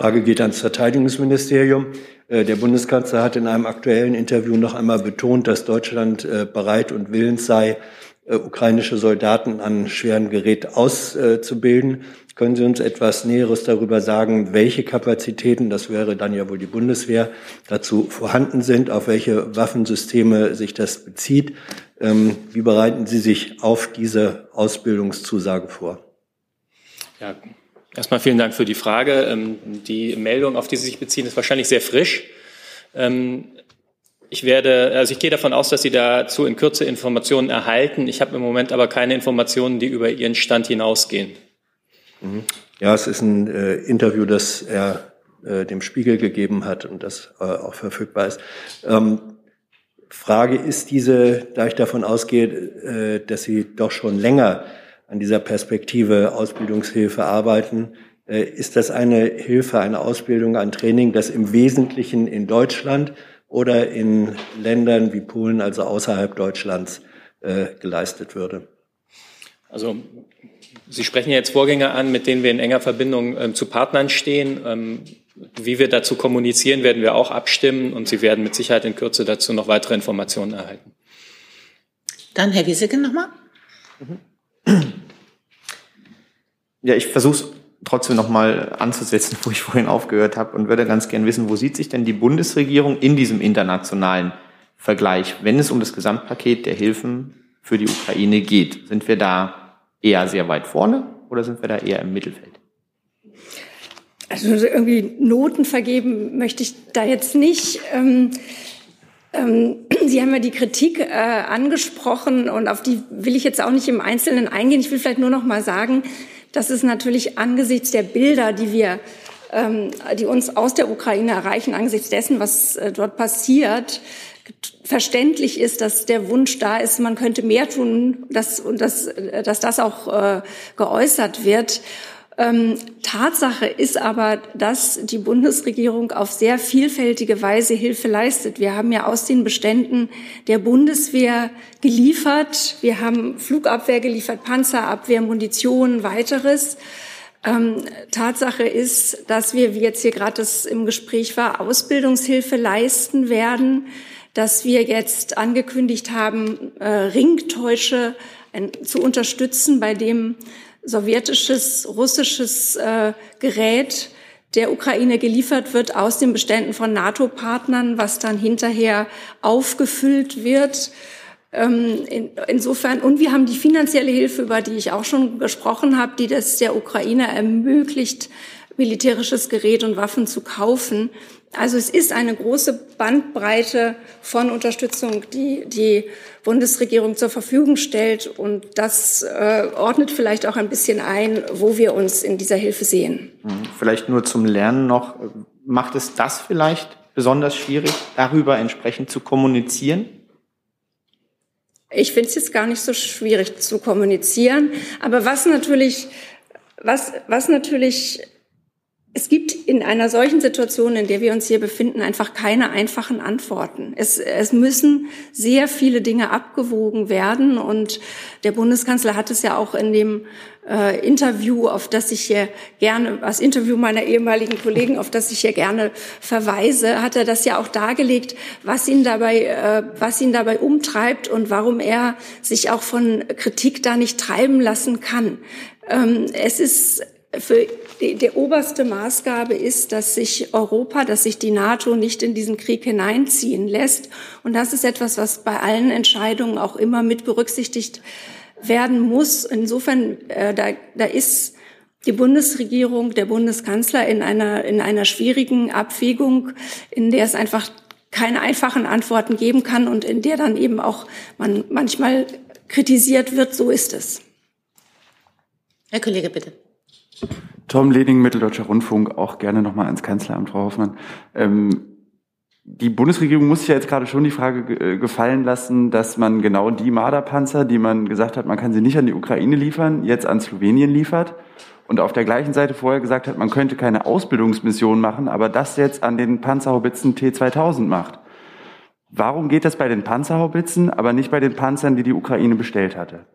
Frage geht ans Verteidigungsministerium. Äh, der Bundeskanzler hat in einem aktuellen Interview noch einmal betont, dass Deutschland äh, bereit und willens sei, äh, ukrainische Soldaten an schweren Gerät auszubilden. Können Sie uns etwas Näheres darüber sagen, welche Kapazitäten, das wäre dann ja wohl die Bundeswehr, dazu vorhanden sind, auf welche Waffensysteme sich das bezieht? Ähm, wie bereiten Sie sich auf diese Ausbildungszusage vor? Ja, Erstmal vielen Dank für die Frage. Ähm, die Meldung, auf die Sie sich beziehen, ist wahrscheinlich sehr frisch. Ähm, ich werde, also ich gehe davon aus, dass Sie dazu in Kürze Informationen erhalten. Ich habe im Moment aber keine Informationen, die über Ihren Stand hinausgehen. Mhm. Ja, es ist ein äh, Interview, das er äh, dem Spiegel gegeben hat und das äh, auch verfügbar ist. Ähm, Frage ist diese, da ich davon ausgehe, äh, dass Sie doch schon länger an dieser Perspektive Ausbildungshilfe arbeiten, äh, ist das eine Hilfe, eine Ausbildung, ein Training, das im Wesentlichen in Deutschland oder in Ländern wie Polen, also außerhalb Deutschlands, äh, geleistet würde? Also Sie sprechen ja jetzt Vorgänge an, mit denen wir in enger Verbindung ähm, zu Partnern stehen. Ähm, wie wir dazu kommunizieren, werden wir auch abstimmen und Sie werden mit Sicherheit in Kürze dazu noch weitere Informationen erhalten. Dann Herr Wieseke nochmal. Ja, ich versuche es trotzdem nochmal anzusetzen, wo ich vorhin aufgehört habe und würde ganz gern wissen, wo sieht sich denn die Bundesregierung in diesem internationalen Vergleich, wenn es um das Gesamtpaket der Hilfen für die Ukraine geht? Sind wir da eher sehr weit vorne oder sind wir da eher im Mittelfeld? Also irgendwie Noten vergeben möchte ich da jetzt nicht. Ähm, Sie haben ja die Kritik äh, angesprochen und auf die will ich jetzt auch nicht im Einzelnen eingehen. Ich will vielleicht nur noch mal sagen, dass es natürlich angesichts der Bilder, die wir, ähm, die uns aus der Ukraine erreichen, angesichts dessen, was äh, dort passiert, verständlich ist, dass der Wunsch da ist, man könnte mehr tun, dass, und dass, äh, dass das auch äh, geäußert wird. Ähm, Tatsache ist aber, dass die Bundesregierung auf sehr vielfältige Weise Hilfe leistet. Wir haben ja aus den Beständen der Bundeswehr geliefert. Wir haben Flugabwehr geliefert, Panzerabwehr, Munition, weiteres. Ähm, Tatsache ist, dass wir, wie jetzt hier gerade im Gespräch war, Ausbildungshilfe leisten werden, dass wir jetzt angekündigt haben, äh, Ringtäusche äh, zu unterstützen, bei dem sowjetisches, russisches äh, Gerät der Ukraine geliefert wird aus den Beständen von NATO-Partnern, was dann hinterher aufgefüllt wird. Ähm, in, insofern, und wir haben die finanzielle Hilfe, über die ich auch schon gesprochen habe, die das der Ukraine ermöglicht, militärisches Gerät und Waffen zu kaufen. Also es ist eine große Bandbreite von Unterstützung, die die Bundesregierung zur Verfügung stellt. Und das äh, ordnet vielleicht auch ein bisschen ein, wo wir uns in dieser Hilfe sehen. Mhm. Vielleicht nur zum Lernen noch. Macht es das vielleicht besonders schwierig, darüber entsprechend zu kommunizieren? Ich finde es jetzt gar nicht so schwierig zu kommunizieren. Aber was natürlich, was, was natürlich es gibt in einer solchen Situation, in der wir uns hier befinden, einfach keine einfachen Antworten. Es, es müssen sehr viele Dinge abgewogen werden. Und der Bundeskanzler hat es ja auch in dem äh, Interview, auf das ich hier gerne, das Interview meiner ehemaligen Kollegen, auf das ich hier gerne verweise, hat er das ja auch dargelegt, was ihn dabei, äh, was ihn dabei umtreibt und warum er sich auch von Kritik da nicht treiben lassen kann. Ähm, es ist für die, der oberste Maßgabe ist, dass sich Europa, dass sich die NATO nicht in diesen Krieg hineinziehen lässt. Und das ist etwas, was bei allen Entscheidungen auch immer mit berücksichtigt werden muss. Insofern, äh, da, da ist die Bundesregierung, der Bundeskanzler in einer, in einer schwierigen Abwägung, in der es einfach keine einfachen Antworten geben kann und in der dann eben auch man manchmal kritisiert wird. So ist es. Herr Kollege, bitte. Tom Leding, Mitteldeutscher Rundfunk, auch gerne nochmal ans Kanzleramt, Frau Hoffmann. Ähm, die Bundesregierung muss sich ja jetzt gerade schon die Frage äh, gefallen lassen, dass man genau die Marderpanzer, die man gesagt hat, man kann sie nicht an die Ukraine liefern, jetzt an Slowenien liefert. Und auf der gleichen Seite vorher gesagt hat, man könnte keine Ausbildungsmission machen, aber das jetzt an den Panzerhaubitzen T2000 macht. Warum geht das bei den Panzerhaubitzen, aber nicht bei den Panzern, die die Ukraine bestellt hatte?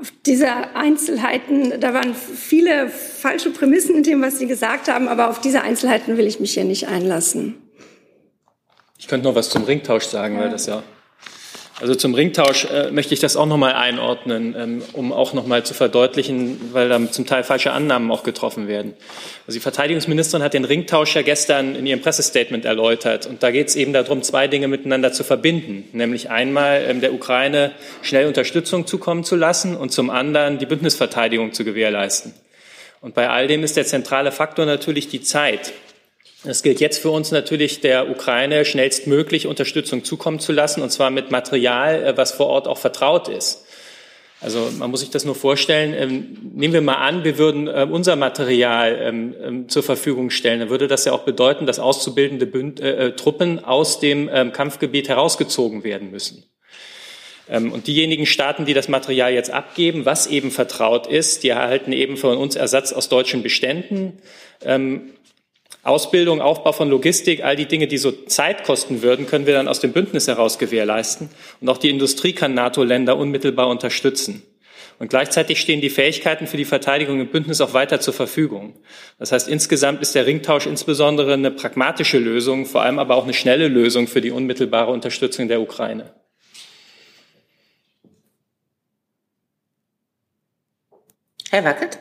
Auf diese Einzelheiten, da waren viele falsche Prämissen in dem, was Sie gesagt haben, aber auf diese Einzelheiten will ich mich hier nicht einlassen. Ich könnte noch was zum Ringtausch sagen, ja. weil das ja also zum Ringtausch äh, möchte ich das auch nochmal einordnen, ähm, um auch nochmal zu verdeutlichen, weil da zum Teil falsche Annahmen auch getroffen werden. Also die Verteidigungsministerin hat den Ringtausch ja gestern in ihrem Pressestatement erläutert. Und da geht es eben darum, zwei Dinge miteinander zu verbinden. Nämlich einmal ähm, der Ukraine schnell Unterstützung zukommen zu lassen und zum anderen die Bündnisverteidigung zu gewährleisten. Und bei all dem ist der zentrale Faktor natürlich die Zeit. Es gilt jetzt für uns natürlich, der Ukraine schnellstmöglich Unterstützung zukommen zu lassen, und zwar mit Material, äh, was vor Ort auch vertraut ist. Also man muss sich das nur vorstellen. Ähm, nehmen wir mal an, wir würden äh, unser Material ähm, ähm, zur Verfügung stellen. Dann würde das ja auch bedeuten, dass auszubildende Bünd äh, äh Truppen aus dem ähm, Kampfgebiet herausgezogen werden müssen. Ähm, und diejenigen Staaten, die das Material jetzt abgeben, was eben vertraut ist, die erhalten eben von uns Ersatz aus deutschen Beständen. Ausbildung, Aufbau von Logistik, all die Dinge, die so Zeit kosten würden, können wir dann aus dem Bündnis heraus gewährleisten. Und auch die Industrie kann NATO-Länder unmittelbar unterstützen. Und gleichzeitig stehen die Fähigkeiten für die Verteidigung im Bündnis auch weiter zur Verfügung. Das heißt, insgesamt ist der Ringtausch insbesondere eine pragmatische Lösung, vor allem aber auch eine schnelle Lösung für die unmittelbare Unterstützung der Ukraine. Herr Wackert?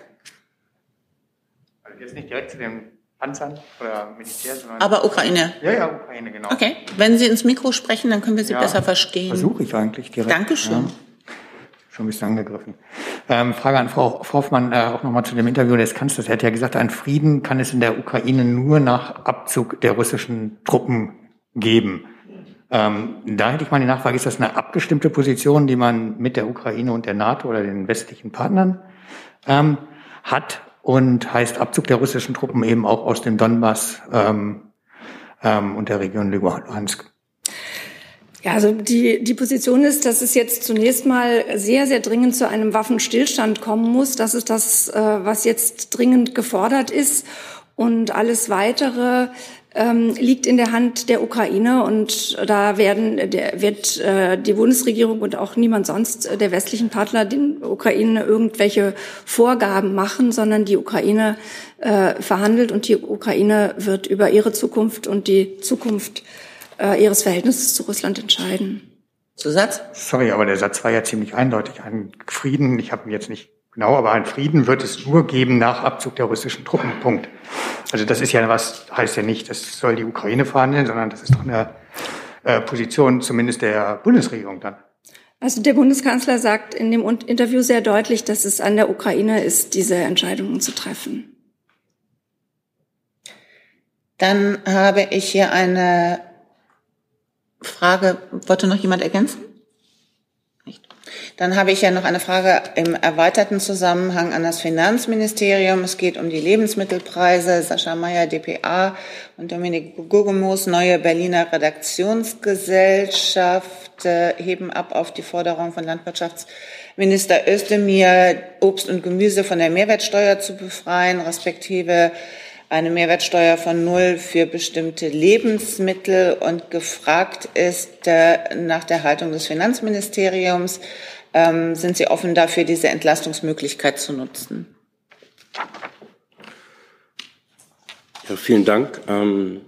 Also jetzt nicht direkt zu dem Panzern oder Militär, sondern. Aber Ukraine. Ja, ja, Ukraine, genau. Okay. Wenn Sie ins Mikro sprechen, dann können wir Sie ja, besser verstehen. Versuche ich eigentlich direkt. Dankeschön. Ja, schon ein bisschen angegriffen. Ähm, Frage an Frau Hoffmann, äh, auch nochmal zu dem Interview des Kanzlers. Er hat ja gesagt, ein Frieden kann es in der Ukraine nur nach Abzug der russischen Truppen geben. Ähm, da hätte ich mal die Nachfrage, ist das eine abgestimmte Position, die man mit der Ukraine und der NATO oder den westlichen Partnern ähm, hat? Und heißt Abzug der russischen Truppen eben auch aus dem Donbass ähm, ähm, und der Region Luhansk. Ja, also die, die Position ist, dass es jetzt zunächst mal sehr, sehr dringend zu einem Waffenstillstand kommen muss. Das ist das, äh, was jetzt dringend gefordert ist. Und alles Weitere ähm, liegt in der Hand der Ukraine und da werden, der, wird äh, die Bundesregierung und auch niemand sonst äh, der westlichen Partner den Ukraine irgendwelche Vorgaben machen, sondern die Ukraine äh, verhandelt und die Ukraine wird über ihre Zukunft und die Zukunft äh, ihres Verhältnisses zu Russland entscheiden. Zusatz? Sorry, aber der Satz war ja ziemlich eindeutig. Ein Frieden, ich habe ihn jetzt nicht genau, aber ein Frieden wird es nur geben nach Abzug der russischen Truppen. Punkt. Also das ist ja was, heißt ja nicht, das soll die Ukraine verhandeln, sondern das ist doch eine äh, Position zumindest der Bundesregierung dann. Also der Bundeskanzler sagt in dem Interview sehr deutlich, dass es an der Ukraine ist, diese Entscheidungen zu treffen. Dann habe ich hier eine Frage. Wollte noch jemand ergänzen? Dann habe ich ja noch eine Frage im erweiterten Zusammenhang an das Finanzministerium. Es geht um die Lebensmittelpreise. Sascha Mayer, dpa und Dominik Guggemoos, neue Berliner Redaktionsgesellschaft, äh, heben ab auf die Forderung von Landwirtschaftsminister Özdemir, Obst und Gemüse von der Mehrwertsteuer zu befreien, respektive eine Mehrwertsteuer von null für bestimmte Lebensmittel und gefragt ist äh, nach der Haltung des Finanzministeriums. Ähm, sind Sie offen dafür, diese Entlastungsmöglichkeit zu nutzen? Ja, vielen Dank. Ähm,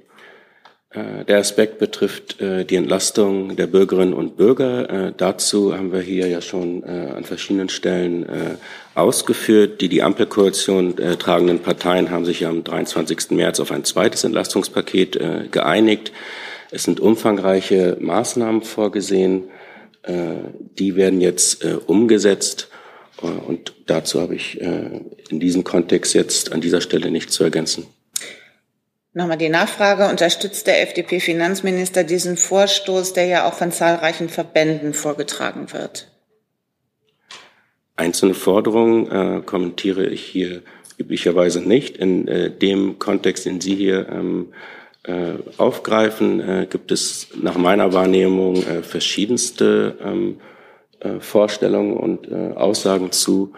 äh, der Aspekt betrifft äh, die Entlastung der Bürgerinnen und Bürger. Äh, dazu haben wir hier ja schon äh, an verschiedenen Stellen äh, ausgeführt. Die die Ampelkoalition äh, tragenden Parteien haben sich am 23. März auf ein zweites Entlastungspaket geeinigt. Es sind umfangreiche Maßnahmen vorgesehen. Äh, die werden jetzt äh, umgesetzt. Äh, und dazu habe ich in diesem Kontext jetzt an dieser Stelle nichts zu ergänzen. Nochmal die Nachfrage. Unterstützt der FDP-Finanzminister diesen Vorstoß, der ja auch von zahlreichen Verbänden vorgetragen wird? Einzelne Forderungen äh, kommentiere ich hier üblicherweise nicht. In äh, dem Kontext, den Sie hier ähm, äh, aufgreifen, äh, gibt es nach meiner Wahrnehmung äh, verschiedenste ähm, Vorstellungen und Aussagen zu.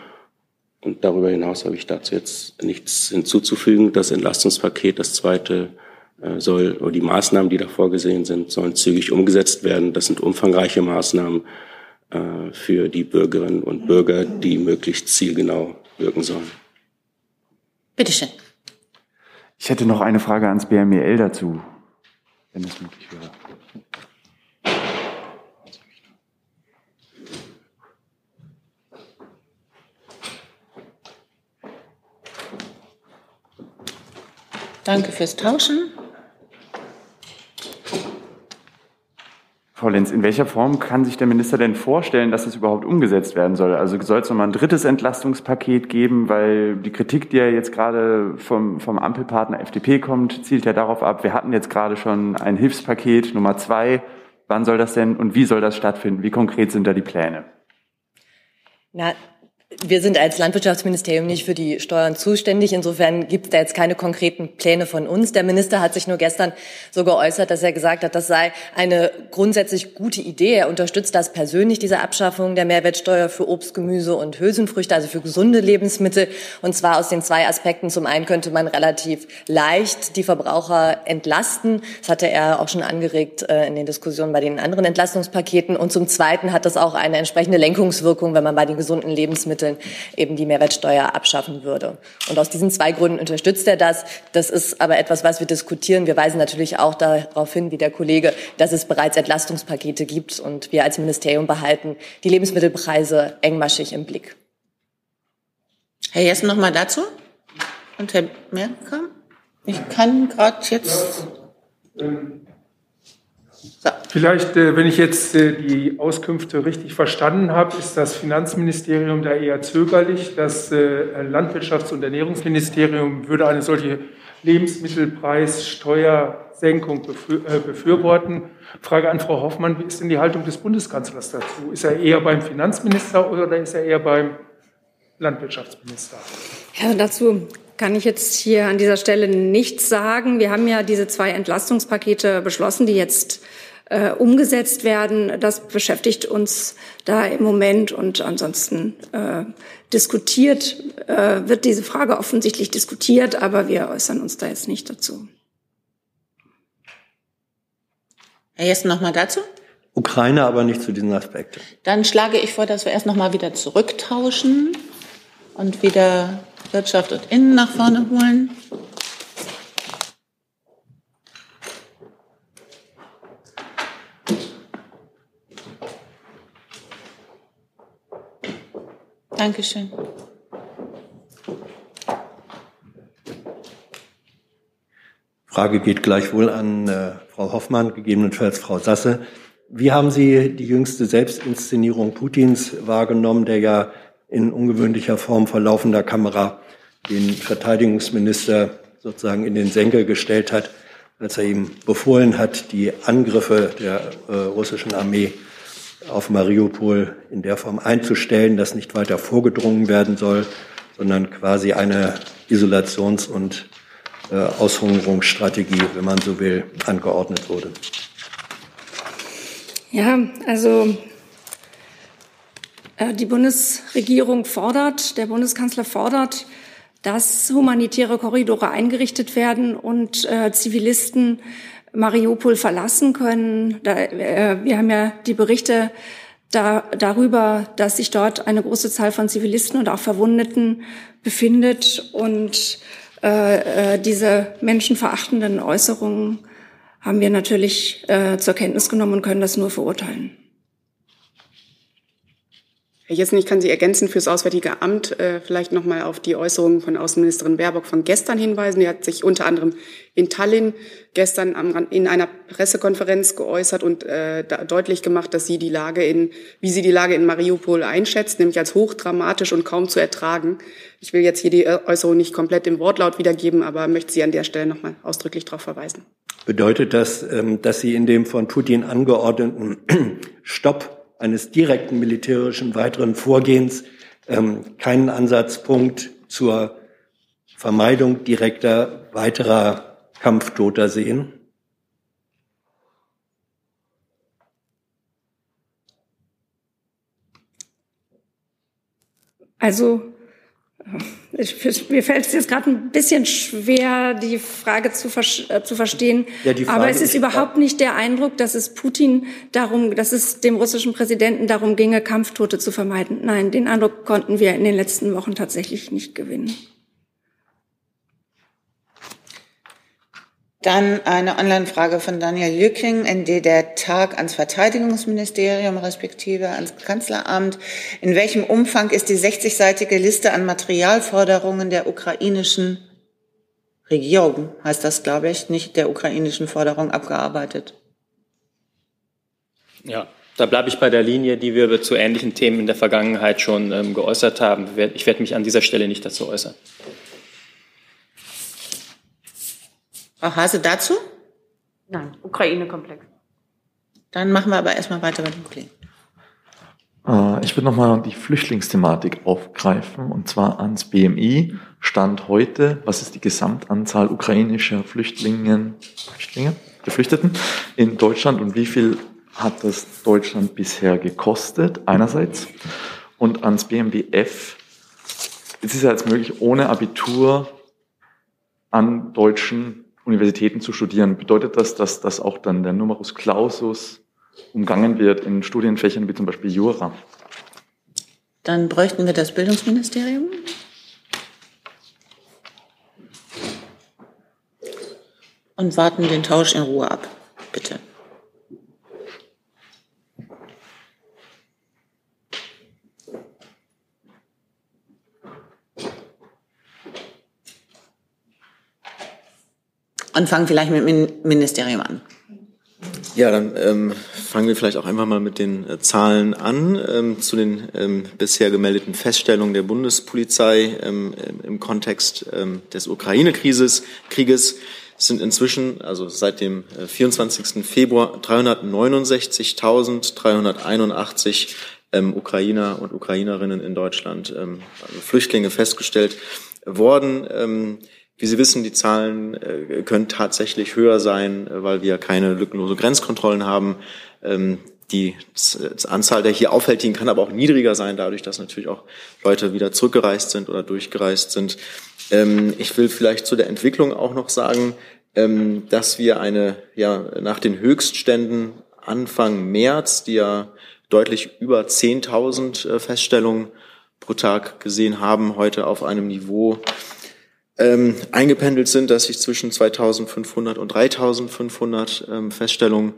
Und darüber hinaus habe ich dazu jetzt nichts hinzuzufügen. Das Entlastungspaket, das zweite, soll, oder die Maßnahmen, die da vorgesehen sind, sollen zügig umgesetzt werden. Das sind umfangreiche Maßnahmen für die Bürgerinnen und Bürger, die möglichst zielgenau wirken sollen. Bitte schön. Ich hätte noch eine Frage ans BMEL dazu, wenn es möglich wäre. Danke fürs Tauschen. Frau Lenz, in welcher Form kann sich der Minister denn vorstellen, dass es überhaupt umgesetzt werden soll? Also soll es nochmal ein drittes Entlastungspaket geben, weil die Kritik, die ja jetzt gerade vom, vom Ampelpartner FDP kommt, zielt ja darauf ab, wir hatten jetzt gerade schon ein Hilfspaket Nummer zwei. Wann soll das denn und wie soll das stattfinden? Wie konkret sind da die Pläne? Na, wir sind als Landwirtschaftsministerium nicht für die Steuern zuständig. Insofern gibt es da jetzt keine konkreten Pläne von uns. Der Minister hat sich nur gestern so geäußert, dass er gesagt hat, das sei eine grundsätzlich gute Idee. Er unterstützt das persönlich, diese Abschaffung der Mehrwertsteuer für Obst, Gemüse und Hülsenfrüchte, also für gesunde Lebensmittel. Und zwar aus den zwei Aspekten. Zum einen könnte man relativ leicht die Verbraucher entlasten. Das hatte er auch schon angeregt äh, in den Diskussionen bei den anderen Entlastungspaketen. Und zum zweiten hat das auch eine entsprechende Lenkungswirkung, wenn man bei den gesunden Lebensmitteln Lebensmitteln eben die Mehrwertsteuer abschaffen würde. Und aus diesen zwei Gründen unterstützt er das. Das ist aber etwas, was wir diskutieren. Wir weisen natürlich auch darauf hin, wie der Kollege, dass es bereits Entlastungspakete gibt und wir als Ministerium behalten die Lebensmittelpreise engmaschig im Blick. Herr Jessen noch mal dazu und Herr Merker. Ich kann gerade jetzt. Ähm, so. Vielleicht, äh, wenn ich jetzt äh, die Auskünfte richtig verstanden habe, ist das Finanzministerium da eher zögerlich. Das äh, Landwirtschafts- und Ernährungsministerium würde eine solche Lebensmittelpreissteuersenkung befürworten. Frage an Frau Hoffmann, wie ist denn die Haltung des Bundeskanzlers dazu? Ist er eher beim Finanzminister oder ist er eher beim Landwirtschaftsminister? Ja, dazu kann ich jetzt hier an dieser Stelle nichts sagen. Wir haben ja diese zwei Entlastungspakete beschlossen, die jetzt äh, umgesetzt werden. Das beschäftigt uns da im Moment und ansonsten äh, diskutiert, äh, wird diese Frage offensichtlich diskutiert, aber wir äußern uns da jetzt nicht dazu. Herr Jessen noch mal dazu? Ukraine aber nicht zu diesen Aspekten. Dann schlage ich vor, dass wir erst noch mal wieder zurücktauschen und wieder Wirtschaft und Innen nach vorne holen. Dankeschön. Frage geht gleichwohl an äh, Frau Hoffmann, gegebenenfalls Frau Sasse. Wie haben Sie die jüngste Selbstinszenierung Putins wahrgenommen, der ja in ungewöhnlicher Form vor laufender Kamera den Verteidigungsminister sozusagen in den Senkel gestellt hat, als er ihm befohlen hat, die Angriffe der äh, russischen Armee auf Mariupol in der Form einzustellen, dass nicht weiter vorgedrungen werden soll, sondern quasi eine Isolations- und äh, Aushungerungsstrategie, wenn man so will, angeordnet wurde. Ja, also äh, die Bundesregierung fordert, der Bundeskanzler fordert, dass humanitäre Korridore eingerichtet werden und äh, Zivilisten Mariupol verlassen können. Da, äh, wir haben ja die Berichte da, darüber, dass sich dort eine große Zahl von Zivilisten und auch Verwundeten befindet und äh, äh, diese menschenverachtenden Äußerungen haben wir natürlich äh, zur Kenntnis genommen und können das nur verurteilen. Herr Jessen, ich kann Sie ergänzen fürs Auswärtige Amt äh, vielleicht noch mal auf die Äußerungen von Außenministerin Baerbock von gestern hinweisen. Die hat sich unter anderem in Tallinn gestern am, in einer Pressekonferenz geäußert und äh, deutlich gemacht, dass sie die Lage in, wie sie die Lage in Mariupol einschätzt, nämlich als hochdramatisch und kaum zu ertragen. Ich will jetzt hier die Äußerung nicht komplett im Wortlaut wiedergeben, aber möchte Sie an der Stelle noch mal ausdrücklich darauf verweisen. Bedeutet das, ähm, dass Sie in dem von Putin angeordneten Stopp eines direkten militärischen weiteren Vorgehens ähm, keinen Ansatzpunkt zur Vermeidung direkter weiterer Kampftoter sehen? Also ich, mir fällt es jetzt gerade ein bisschen schwer, die Frage zu, äh, zu verstehen. Ja, Frage Aber es ist, ist überhaupt nicht der Eindruck, dass es Putin darum, dass es dem russischen Präsidenten darum ginge, Kampftote zu vermeiden. Nein, den Eindruck konnten wir in den letzten Wochen tatsächlich nicht gewinnen. Dann eine Online-Frage von Daniel Lücking, ND der Tag ans Verteidigungsministerium respektive ans Kanzleramt. In welchem Umfang ist die 60-seitige Liste an Materialforderungen der ukrainischen Regierung, heißt das, glaube ich, nicht der ukrainischen Forderung abgearbeitet? Ja, da bleibe ich bei der Linie, die wir zu ähnlichen Themen in der Vergangenheit schon ähm, geäußert haben. Ich werde mich an dieser Stelle nicht dazu äußern. Frau Hase dazu? Nein, Ukraine-Komplex. Dann machen wir aber erstmal weiter mit dem Kollegen. Äh, ich würde nochmal die Flüchtlingsthematik aufgreifen und zwar ans BMI. Stand heute, was ist die Gesamtanzahl ukrainischer Flüchtlingen, Flüchtlinge, Geflüchteten in Deutschland und wie viel hat das Deutschland bisher gekostet, einerseits. Und ans BMBF, es ist ja jetzt möglich, ohne Abitur an deutschen Universitäten zu studieren. Bedeutet das, dass das auch dann der Numerus Clausus umgangen wird in Studienfächern wie zum Beispiel Jura? Dann bräuchten wir das Bildungsministerium. Und warten den Tausch in Ruhe ab, bitte. Und fangen vielleicht mit dem Ministerium an. Ja, dann ähm, fangen wir vielleicht auch einfach mal mit den äh, Zahlen an ähm, zu den ähm, bisher gemeldeten Feststellungen der Bundespolizei ähm, im Kontext ähm, des Ukraine-Krieges. Krieges sind inzwischen, also seit dem äh, 24. Februar, 369.381 ähm, Ukrainer und Ukrainerinnen in Deutschland, ähm, also Flüchtlinge festgestellt worden. Ähm, wie Sie wissen, die Zahlen äh, können tatsächlich höher sein, äh, weil wir keine lückenlose Grenzkontrollen haben. Ähm, die Anzahl der hier Aufhältigen kann aber auch niedriger sein, dadurch, dass natürlich auch Leute wieder zurückgereist sind oder durchgereist sind. Ähm, ich will vielleicht zu der Entwicklung auch noch sagen, ähm, dass wir eine, ja, nach den Höchstständen Anfang März, die ja deutlich über 10.000 äh, Feststellungen pro Tag gesehen haben, heute auf einem Niveau ähm, eingependelt sind, dass sich zwischen 2500 und 3500 ähm, Feststellungen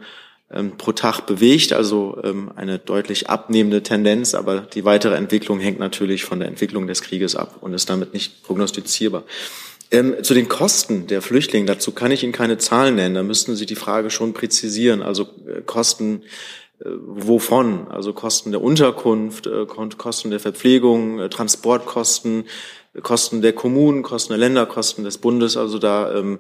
ähm, pro Tag bewegt, also ähm, eine deutlich abnehmende Tendenz, aber die weitere Entwicklung hängt natürlich von der Entwicklung des Krieges ab und ist damit nicht prognostizierbar. Ähm, zu den Kosten der Flüchtlinge, dazu kann ich Ihnen keine Zahlen nennen, da müssten Sie die Frage schon präzisieren, also äh, Kosten äh, wovon? Also Kosten der Unterkunft, äh, Kosten der Verpflegung, äh, Transportkosten, Kosten der Kommunen, Kosten der Länder, Kosten des Bundes. Also da ähm,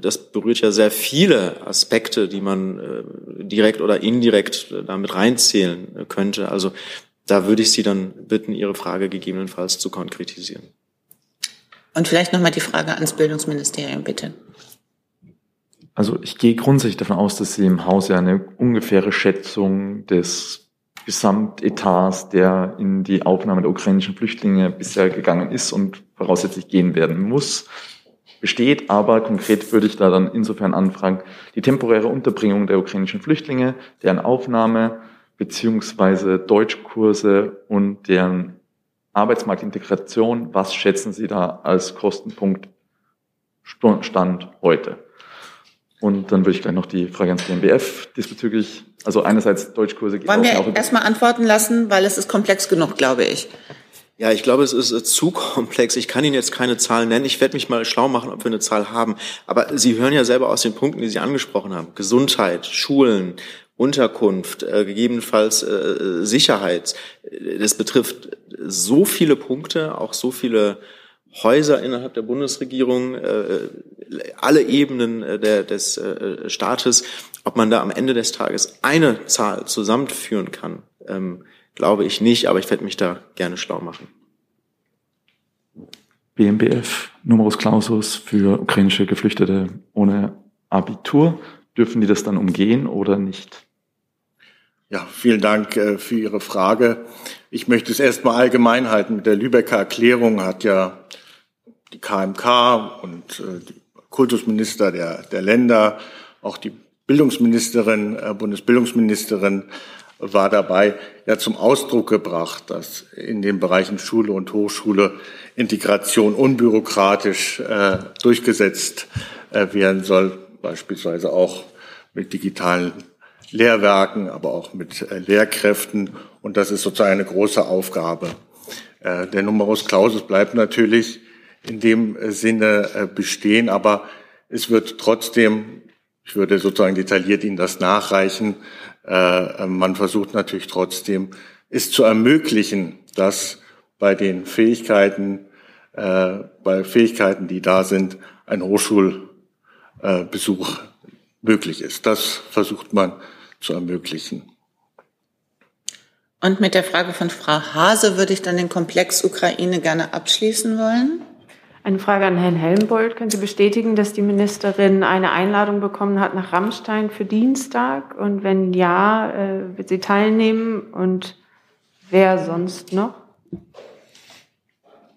das berührt ja sehr viele Aspekte, die man äh, direkt oder indirekt äh, damit reinzählen könnte. Also da würde ich Sie dann bitten, Ihre Frage gegebenenfalls zu konkretisieren. Und vielleicht nochmal die Frage ans Bildungsministerium, bitte. Also ich gehe grundsätzlich davon aus, dass Sie im Haus ja eine ungefähre Schätzung des Gesamtetats, der in die Aufnahme der ukrainischen Flüchtlinge bisher gegangen ist und voraussichtlich gehen werden muss, besteht. Aber konkret würde ich da dann insofern anfragen, die temporäre Unterbringung der ukrainischen Flüchtlinge, deren Aufnahme beziehungsweise Deutschkurse und deren Arbeitsmarktintegration, was schätzen Sie da als Kostenpunkt Stand heute? Und dann würde ich gleich noch die Frage ans BMBF diesbezüglich, also einerseits Deutschkurse. Wollen wir erstmal antworten lassen, weil es ist komplex genug, glaube ich. Ja, ich glaube, es ist äh, zu komplex. Ich kann Ihnen jetzt keine Zahlen nennen. Ich werde mich mal schlau machen, ob wir eine Zahl haben. Aber Sie hören ja selber aus den Punkten, die Sie angesprochen haben. Gesundheit, Schulen, Unterkunft, äh, gegebenenfalls äh, Sicherheit. Das betrifft so viele Punkte, auch so viele Häuser innerhalb der Bundesregierung, äh, alle Ebenen äh, der, des äh, Staates, ob man da am Ende des Tages eine Zahl zusammenführen kann, ähm, glaube ich nicht, aber ich werde mich da gerne schlau machen. BMBF, Numerus Clausus für ukrainische Geflüchtete ohne Abitur. Dürfen die das dann umgehen oder nicht? Ja, vielen Dank äh, für Ihre Frage. Ich möchte es erstmal allgemein halten. Mit der Lübecker Erklärung hat ja die KMK und äh, die Kultusminister der, der Länder, auch die Bildungsministerin, äh, Bundesbildungsministerin war dabei, ja zum Ausdruck gebracht, dass in den Bereichen Schule und Hochschule Integration unbürokratisch äh, durchgesetzt äh, werden soll, beispielsweise auch mit digitalen Lehrwerken, aber auch mit äh, Lehrkräften. Und das ist sozusagen eine große Aufgabe. Äh, der Numerus Clausus bleibt natürlich in dem äh, Sinne äh, bestehen. Aber es wird trotzdem, ich würde sozusagen detailliert Ihnen das nachreichen, äh, man versucht natürlich trotzdem, es zu ermöglichen, dass bei den Fähigkeiten, äh, bei Fähigkeiten, die da sind, ein Hochschulbesuch möglich ist. Das versucht man zu ermöglichen. Und mit der Frage von Frau Hase würde ich dann den Komplex Ukraine gerne abschließen wollen. Eine Frage an Herrn Helmbold. Können Sie bestätigen, dass die Ministerin eine Einladung bekommen hat nach Rammstein für Dienstag? Und wenn ja, äh, wird sie teilnehmen? Und wer sonst noch?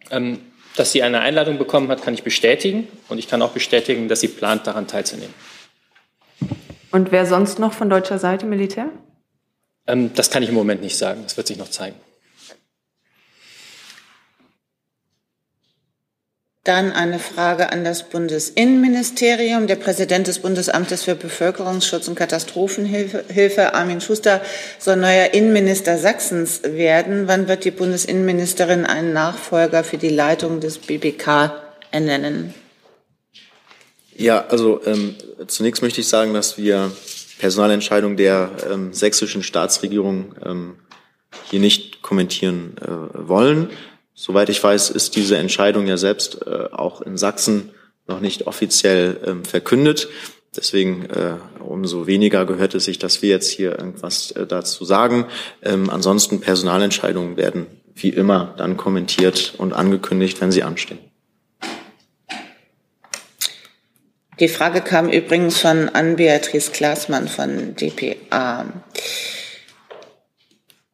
Ähm, dass sie eine Einladung bekommen hat, kann ich bestätigen. Und ich kann auch bestätigen, dass sie plant, daran teilzunehmen. Und wer sonst noch von deutscher Seite Militär? Ähm, das kann ich im Moment nicht sagen. Das wird sich noch zeigen. Dann eine Frage an das Bundesinnenministerium. Der Präsident des Bundesamtes für Bevölkerungsschutz und Katastrophenhilfe, Armin Schuster, soll neuer Innenminister Sachsens werden. Wann wird die Bundesinnenministerin einen Nachfolger für die Leitung des BBK ernennen? Ja, also ähm, zunächst möchte ich sagen, dass wir Personalentscheidungen der ähm, sächsischen Staatsregierung ähm, hier nicht kommentieren äh, wollen. Soweit ich weiß, ist diese Entscheidung ja selbst äh, auch in Sachsen noch nicht offiziell ähm, verkündet. Deswegen äh, umso weniger gehört es sich, dass wir jetzt hier irgendwas äh, dazu sagen. Ähm, ansonsten Personalentscheidungen werden wie immer dann kommentiert und angekündigt, wenn sie anstehen. Die Frage kam übrigens von Ann-Beatrice Klaasmann von dpa.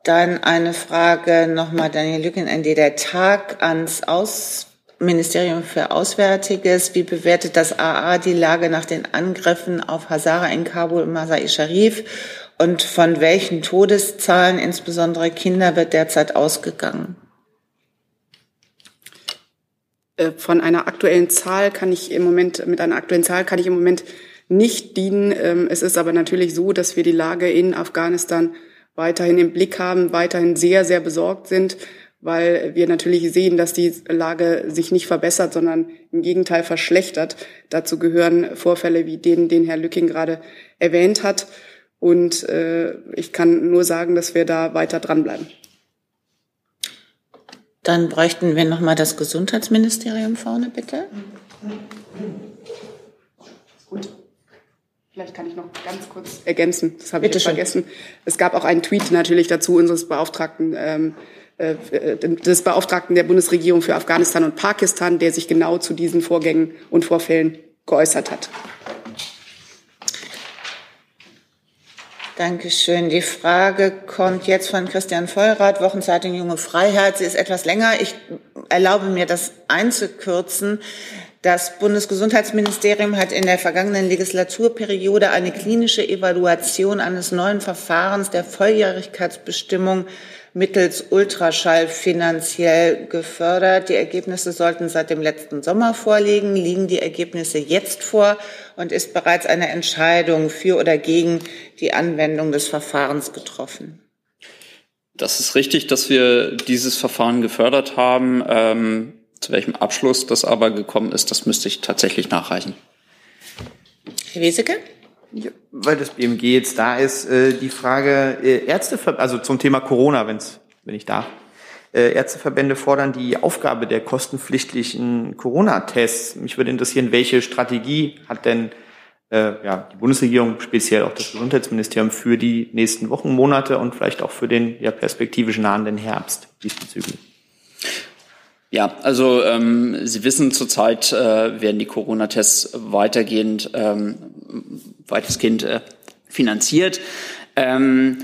Dann eine Frage nochmal, Daniel Lücken, ND, der Tag ans Aus Ministerium für Auswärtiges. Wie bewertet das AA die Lage nach den Angriffen auf Hazara in Kabul und Masai Sharif? Und von welchen Todeszahlen, insbesondere Kinder, wird derzeit ausgegangen? Äh, von einer aktuellen Zahl kann ich im Moment, mit einer aktuellen Zahl kann ich im Moment nicht dienen. Ähm, es ist aber natürlich so, dass wir die Lage in Afghanistan weiterhin im Blick haben, weiterhin sehr, sehr besorgt sind, weil wir natürlich sehen, dass die Lage sich nicht verbessert, sondern im Gegenteil verschlechtert. Dazu gehören Vorfälle wie den, den Herr Lücking gerade erwähnt hat. Und äh, ich kann nur sagen, dass wir da weiter dranbleiben. Dann bräuchten wir noch mal das Gesundheitsministerium vorne, bitte. Gut. Vielleicht kann ich noch ganz kurz ergänzen. Das habe ich jetzt vergessen. Es gab auch einen Tweet natürlich dazu unseres Beauftragten, ähm, äh, des Beauftragten der Bundesregierung für Afghanistan und Pakistan, der sich genau zu diesen Vorgängen und Vorfällen geäußert hat. Dankeschön. Die Frage kommt jetzt von Christian Vollrath, Wochenzeitung Junge Freiheit. Sie ist etwas länger. Ich erlaube mir, das einzukürzen. Das Bundesgesundheitsministerium hat in der vergangenen Legislaturperiode eine klinische Evaluation eines neuen Verfahrens der Volljährigkeitsbestimmung mittels Ultraschall finanziell gefördert. Die Ergebnisse sollten seit dem letzten Sommer vorliegen, liegen die Ergebnisse jetzt vor und ist bereits eine Entscheidung für oder gegen die Anwendung des Verfahrens getroffen. Das ist richtig, dass wir dieses Verfahren gefördert haben. Ähm, zu welchem Abschluss das aber gekommen ist, das müsste ich tatsächlich nachreichen. Herr Weseke? Ja, weil das BMG jetzt da ist, äh, die Frage äh, Ärzte, also zum Thema Corona, wenn's, wenn ich darf. Äh, Ärzteverbände fordern die Aufgabe der kostenpflichtlichen Corona-Tests. Mich würde interessieren, welche Strategie hat denn äh, ja, die Bundesregierung, speziell auch das Gesundheitsministerium, für die nächsten Wochen, Monate und vielleicht auch für den ja, perspektivisch nahenden Herbst diesbezüglich? Ja, also ähm, Sie wissen, zurzeit äh, werden die Corona-Tests weitergehend ähm, weitestgehend äh, finanziert. Ähm,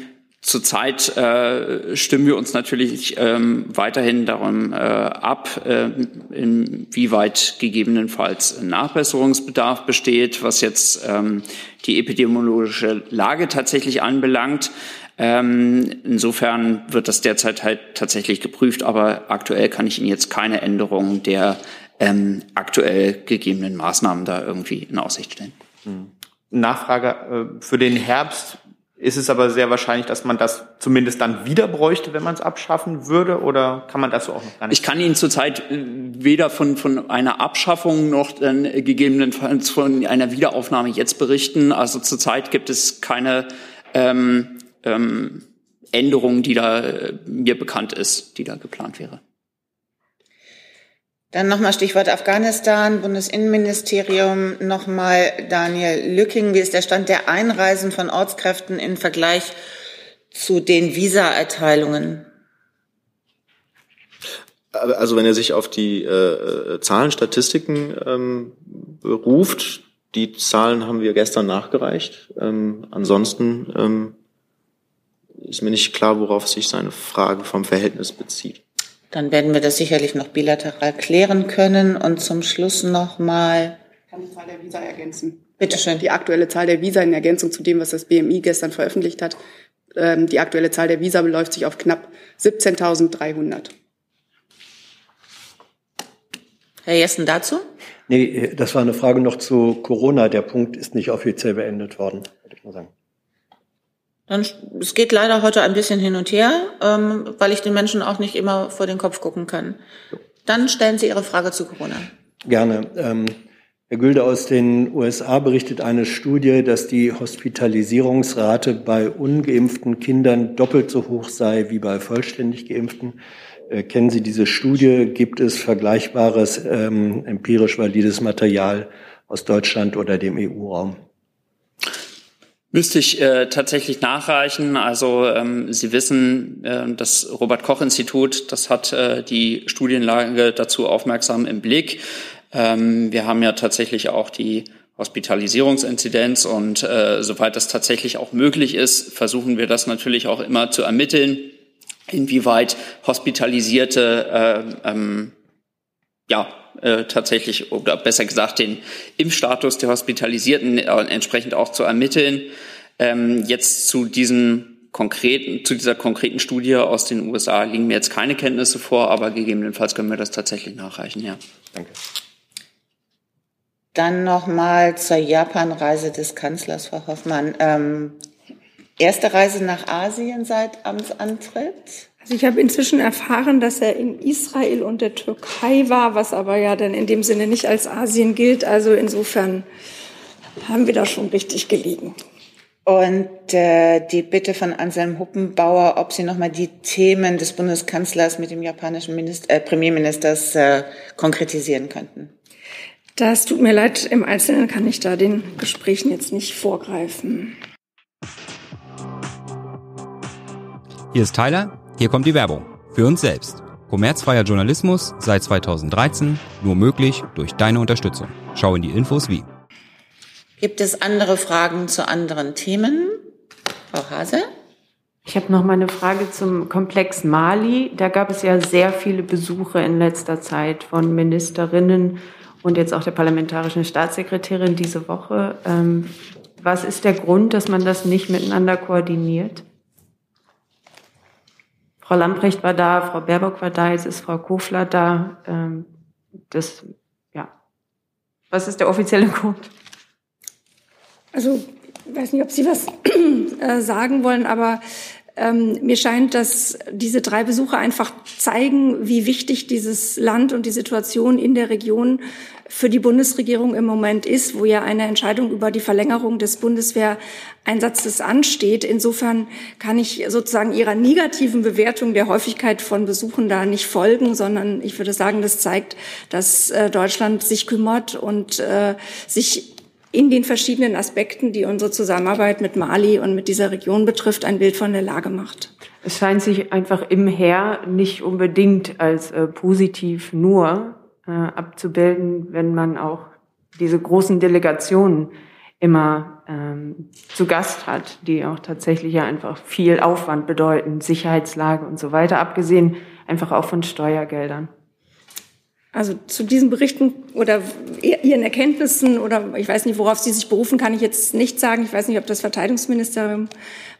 Zurzeit äh, stimmen wir uns natürlich ähm, weiterhin darum äh, ab, äh, inwieweit gegebenenfalls Nachbesserungsbedarf besteht, was jetzt ähm, die epidemiologische Lage tatsächlich anbelangt. Ähm, insofern wird das derzeit halt tatsächlich geprüft, aber aktuell kann ich Ihnen jetzt keine Änderungen der ähm, aktuell gegebenen Maßnahmen da irgendwie in Aussicht stellen. Hm. Nachfrage äh, für den Herbst ist es aber sehr wahrscheinlich, dass man das zumindest dann wieder bräuchte, wenn man es abschaffen würde, oder kann man das so auch noch gar nicht? Ich kann Ihnen zurzeit äh, weder von, von einer Abschaffung noch dann gegebenenfalls von einer Wiederaufnahme jetzt berichten. Also zurzeit gibt es keine ähm, ähm, Änderung, die da äh, mir bekannt ist, die da geplant wäre. Dann nochmal Stichwort Afghanistan, Bundesinnenministerium. Nochmal Daniel Lücking. Wie ist der Stand der Einreisen von Ortskräften im Vergleich zu den Visaerteilungen? Also wenn er sich auf die äh, Zahlen, Statistiken ähm, beruft, die Zahlen haben wir gestern nachgereicht. Ähm, ansonsten ähm, ist mir nicht klar, worauf sich seine Frage vom Verhältnis bezieht. Dann werden wir das sicherlich noch bilateral klären können. Und zum Schluss noch mal. Kann die Zahl der Visa ergänzen? Bitte schön. Die aktuelle Zahl der Visa in Ergänzung zu dem, was das BMI gestern veröffentlicht hat. Ähm, die aktuelle Zahl der Visa beläuft sich auf knapp 17.300. Herr Jessen dazu? Nee, das war eine Frage noch zu Corona. Der Punkt ist nicht offiziell beendet worden, würde ich mal sagen. Dann, es geht leider heute ein bisschen hin und her, ähm, weil ich den Menschen auch nicht immer vor den Kopf gucken kann. Dann stellen Sie Ihre Frage zu Corona. Gerne. Ähm, Herr Gülde aus den USA berichtet eine Studie, dass die Hospitalisierungsrate bei ungeimpften Kindern doppelt so hoch sei wie bei vollständig geimpften. Äh, kennen Sie diese Studie? Gibt es vergleichbares ähm, empirisch valides Material aus Deutschland oder dem EU-Raum? Müsste ich äh, tatsächlich nachreichen. Also ähm, Sie wissen, äh, das Robert Koch Institut, das hat äh, die Studienlage dazu aufmerksam im Blick. Ähm, wir haben ja tatsächlich auch die Hospitalisierungsinzidenz und äh, soweit das tatsächlich auch möglich ist, versuchen wir das natürlich auch immer zu ermitteln, inwieweit Hospitalisierte äh, ähm, ja, äh, tatsächlich oder besser gesagt den Impfstatus der Hospitalisierten äh, entsprechend auch zu ermitteln. Ähm, jetzt zu diesem konkreten, zu dieser konkreten Studie aus den USA liegen mir jetzt keine Kenntnisse vor, aber gegebenenfalls können wir das tatsächlich nachreichen, ja. Danke. Dann nochmal zur Japan-Reise des Kanzlers, Frau Hoffmann. Ähm, erste Reise nach Asien seit Amtsantritt? Also ich habe inzwischen erfahren, dass er in Israel und der Türkei war, was aber ja dann in dem Sinne nicht als Asien gilt. Also insofern haben wir da schon richtig gelegen. Und äh, die Bitte von Anselm Huppenbauer, ob Sie nochmal die Themen des Bundeskanzlers mit dem japanischen Minister, äh, Premierministers äh, konkretisieren könnten. Das tut mir leid, im Einzelnen kann ich da den Gesprächen jetzt nicht vorgreifen. Hier ist Tyler. Hier kommt die Werbung. Für uns selbst. Kommerzfreier Journalismus seit 2013, nur möglich durch deine Unterstützung. Schau in die Infos wie. Gibt es andere Fragen zu anderen Themen? Frau Hase? Ich habe noch mal eine Frage zum Komplex Mali. Da gab es ja sehr viele Besuche in letzter Zeit von Ministerinnen und jetzt auch der parlamentarischen Staatssekretärin diese Woche. Ähm, was ist der Grund, dass man das nicht miteinander koordiniert? Frau Lamprecht war da, Frau Baerbock war da, jetzt ist Frau Kofler da. Ähm, das, ja. Was ist der offizielle Grund? Also, ich weiß nicht, ob Sie was äh, sagen wollen, aber ähm, mir scheint, dass diese drei Besuche einfach zeigen, wie wichtig dieses Land und die Situation in der Region für die Bundesregierung im Moment ist, wo ja eine Entscheidung über die Verlängerung des Bundeswehreinsatzes ansteht. Insofern kann ich sozusagen Ihrer negativen Bewertung der Häufigkeit von Besuchen da nicht folgen, sondern ich würde sagen, das zeigt, dass äh, Deutschland sich kümmert und äh, sich in den verschiedenen Aspekten, die unsere Zusammenarbeit mit Mali und mit dieser Region betrifft, ein Bild von der Lage macht. Es scheint sich einfach im Heer nicht unbedingt als äh, positiv nur äh, abzubilden, wenn man auch diese großen Delegationen immer ähm, zu Gast hat, die auch tatsächlich ja einfach viel Aufwand bedeuten, Sicherheitslage und so weiter, abgesehen einfach auch von Steuergeldern. Also zu diesen Berichten oder Ihren Erkenntnissen oder ich weiß nicht, worauf Sie sich berufen, kann ich jetzt nicht sagen. Ich weiß nicht, ob das Verteidigungsministerium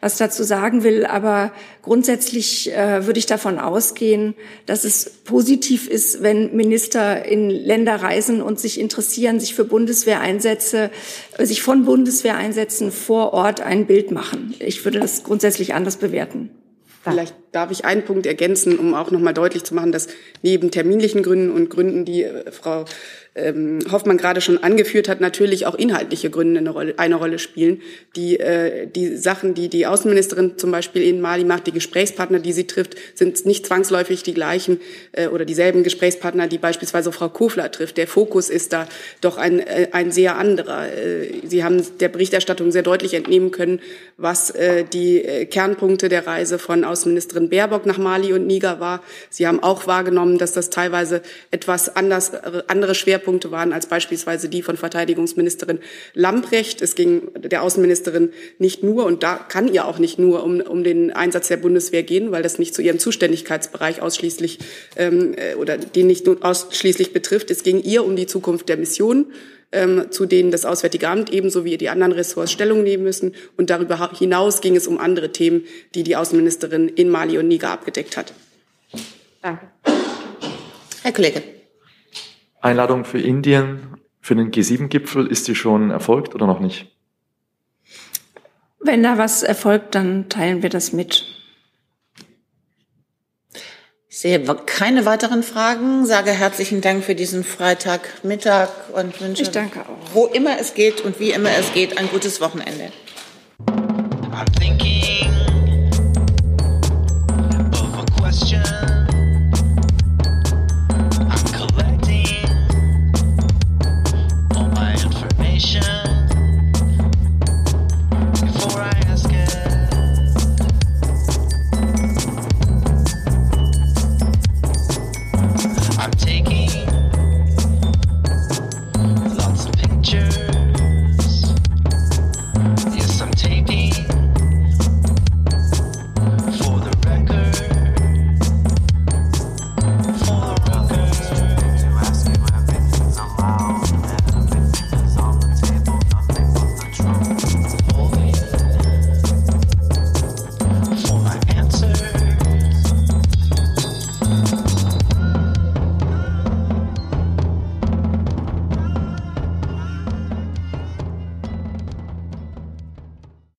was dazu sagen will, aber grundsätzlich äh, würde ich davon ausgehen, dass es positiv ist, wenn Minister in Länder reisen und sich interessieren, sich für Bundeswehreinsätze, äh, sich von Bundeswehreinsätzen vor Ort ein Bild machen. Ich würde das grundsätzlich anders bewerten. Vielleicht darf ich einen Punkt ergänzen, um auch nochmal deutlich zu machen, dass neben terminlichen Gründen und Gründen, die äh, Frau ähm, Hoffmann gerade schon angeführt hat, natürlich auch inhaltliche Gründe eine Rolle, eine Rolle spielen. Die, äh, die Sachen, die die Außenministerin zum Beispiel in Mali macht, die Gesprächspartner, die sie trifft, sind nicht zwangsläufig die gleichen äh, oder dieselben Gesprächspartner, die beispielsweise Frau Kofler trifft. Der Fokus ist da doch ein, äh, ein sehr anderer. Äh, sie haben der Berichterstattung sehr deutlich entnehmen können, was äh, die äh, Kernpunkte der Reise von Außenministerin Baerbock nach Mali und Niger war. Sie haben auch wahrgenommen, dass das teilweise etwas anders, andere Schwerpunkte Schwerpunkte waren als beispielsweise die von Verteidigungsministerin Lamprecht. Es ging der Außenministerin nicht nur, und da kann ihr auch nicht nur um, um den Einsatz der Bundeswehr gehen, weil das nicht zu ihrem Zuständigkeitsbereich ausschließlich ähm, äh, oder den nicht nur ausschließlich betrifft. Es ging ihr um die Zukunft der Mission ähm, zu denen das Auswärtige Amt ebenso wie die anderen Ressorts Stellung nehmen müssen. Und darüber hinaus ging es um andere Themen, die die Außenministerin in Mali und Niger abgedeckt hat. Danke. Herr Kollege. Einladung für Indien für den G7-Gipfel, ist die schon erfolgt oder noch nicht? Wenn da was erfolgt, dann teilen wir das mit. Ich sehe keine weiteren Fragen, sage herzlichen Dank für diesen Freitagmittag und wünsche, ich danke auch. wo immer es geht und wie immer es geht, ein gutes Wochenende.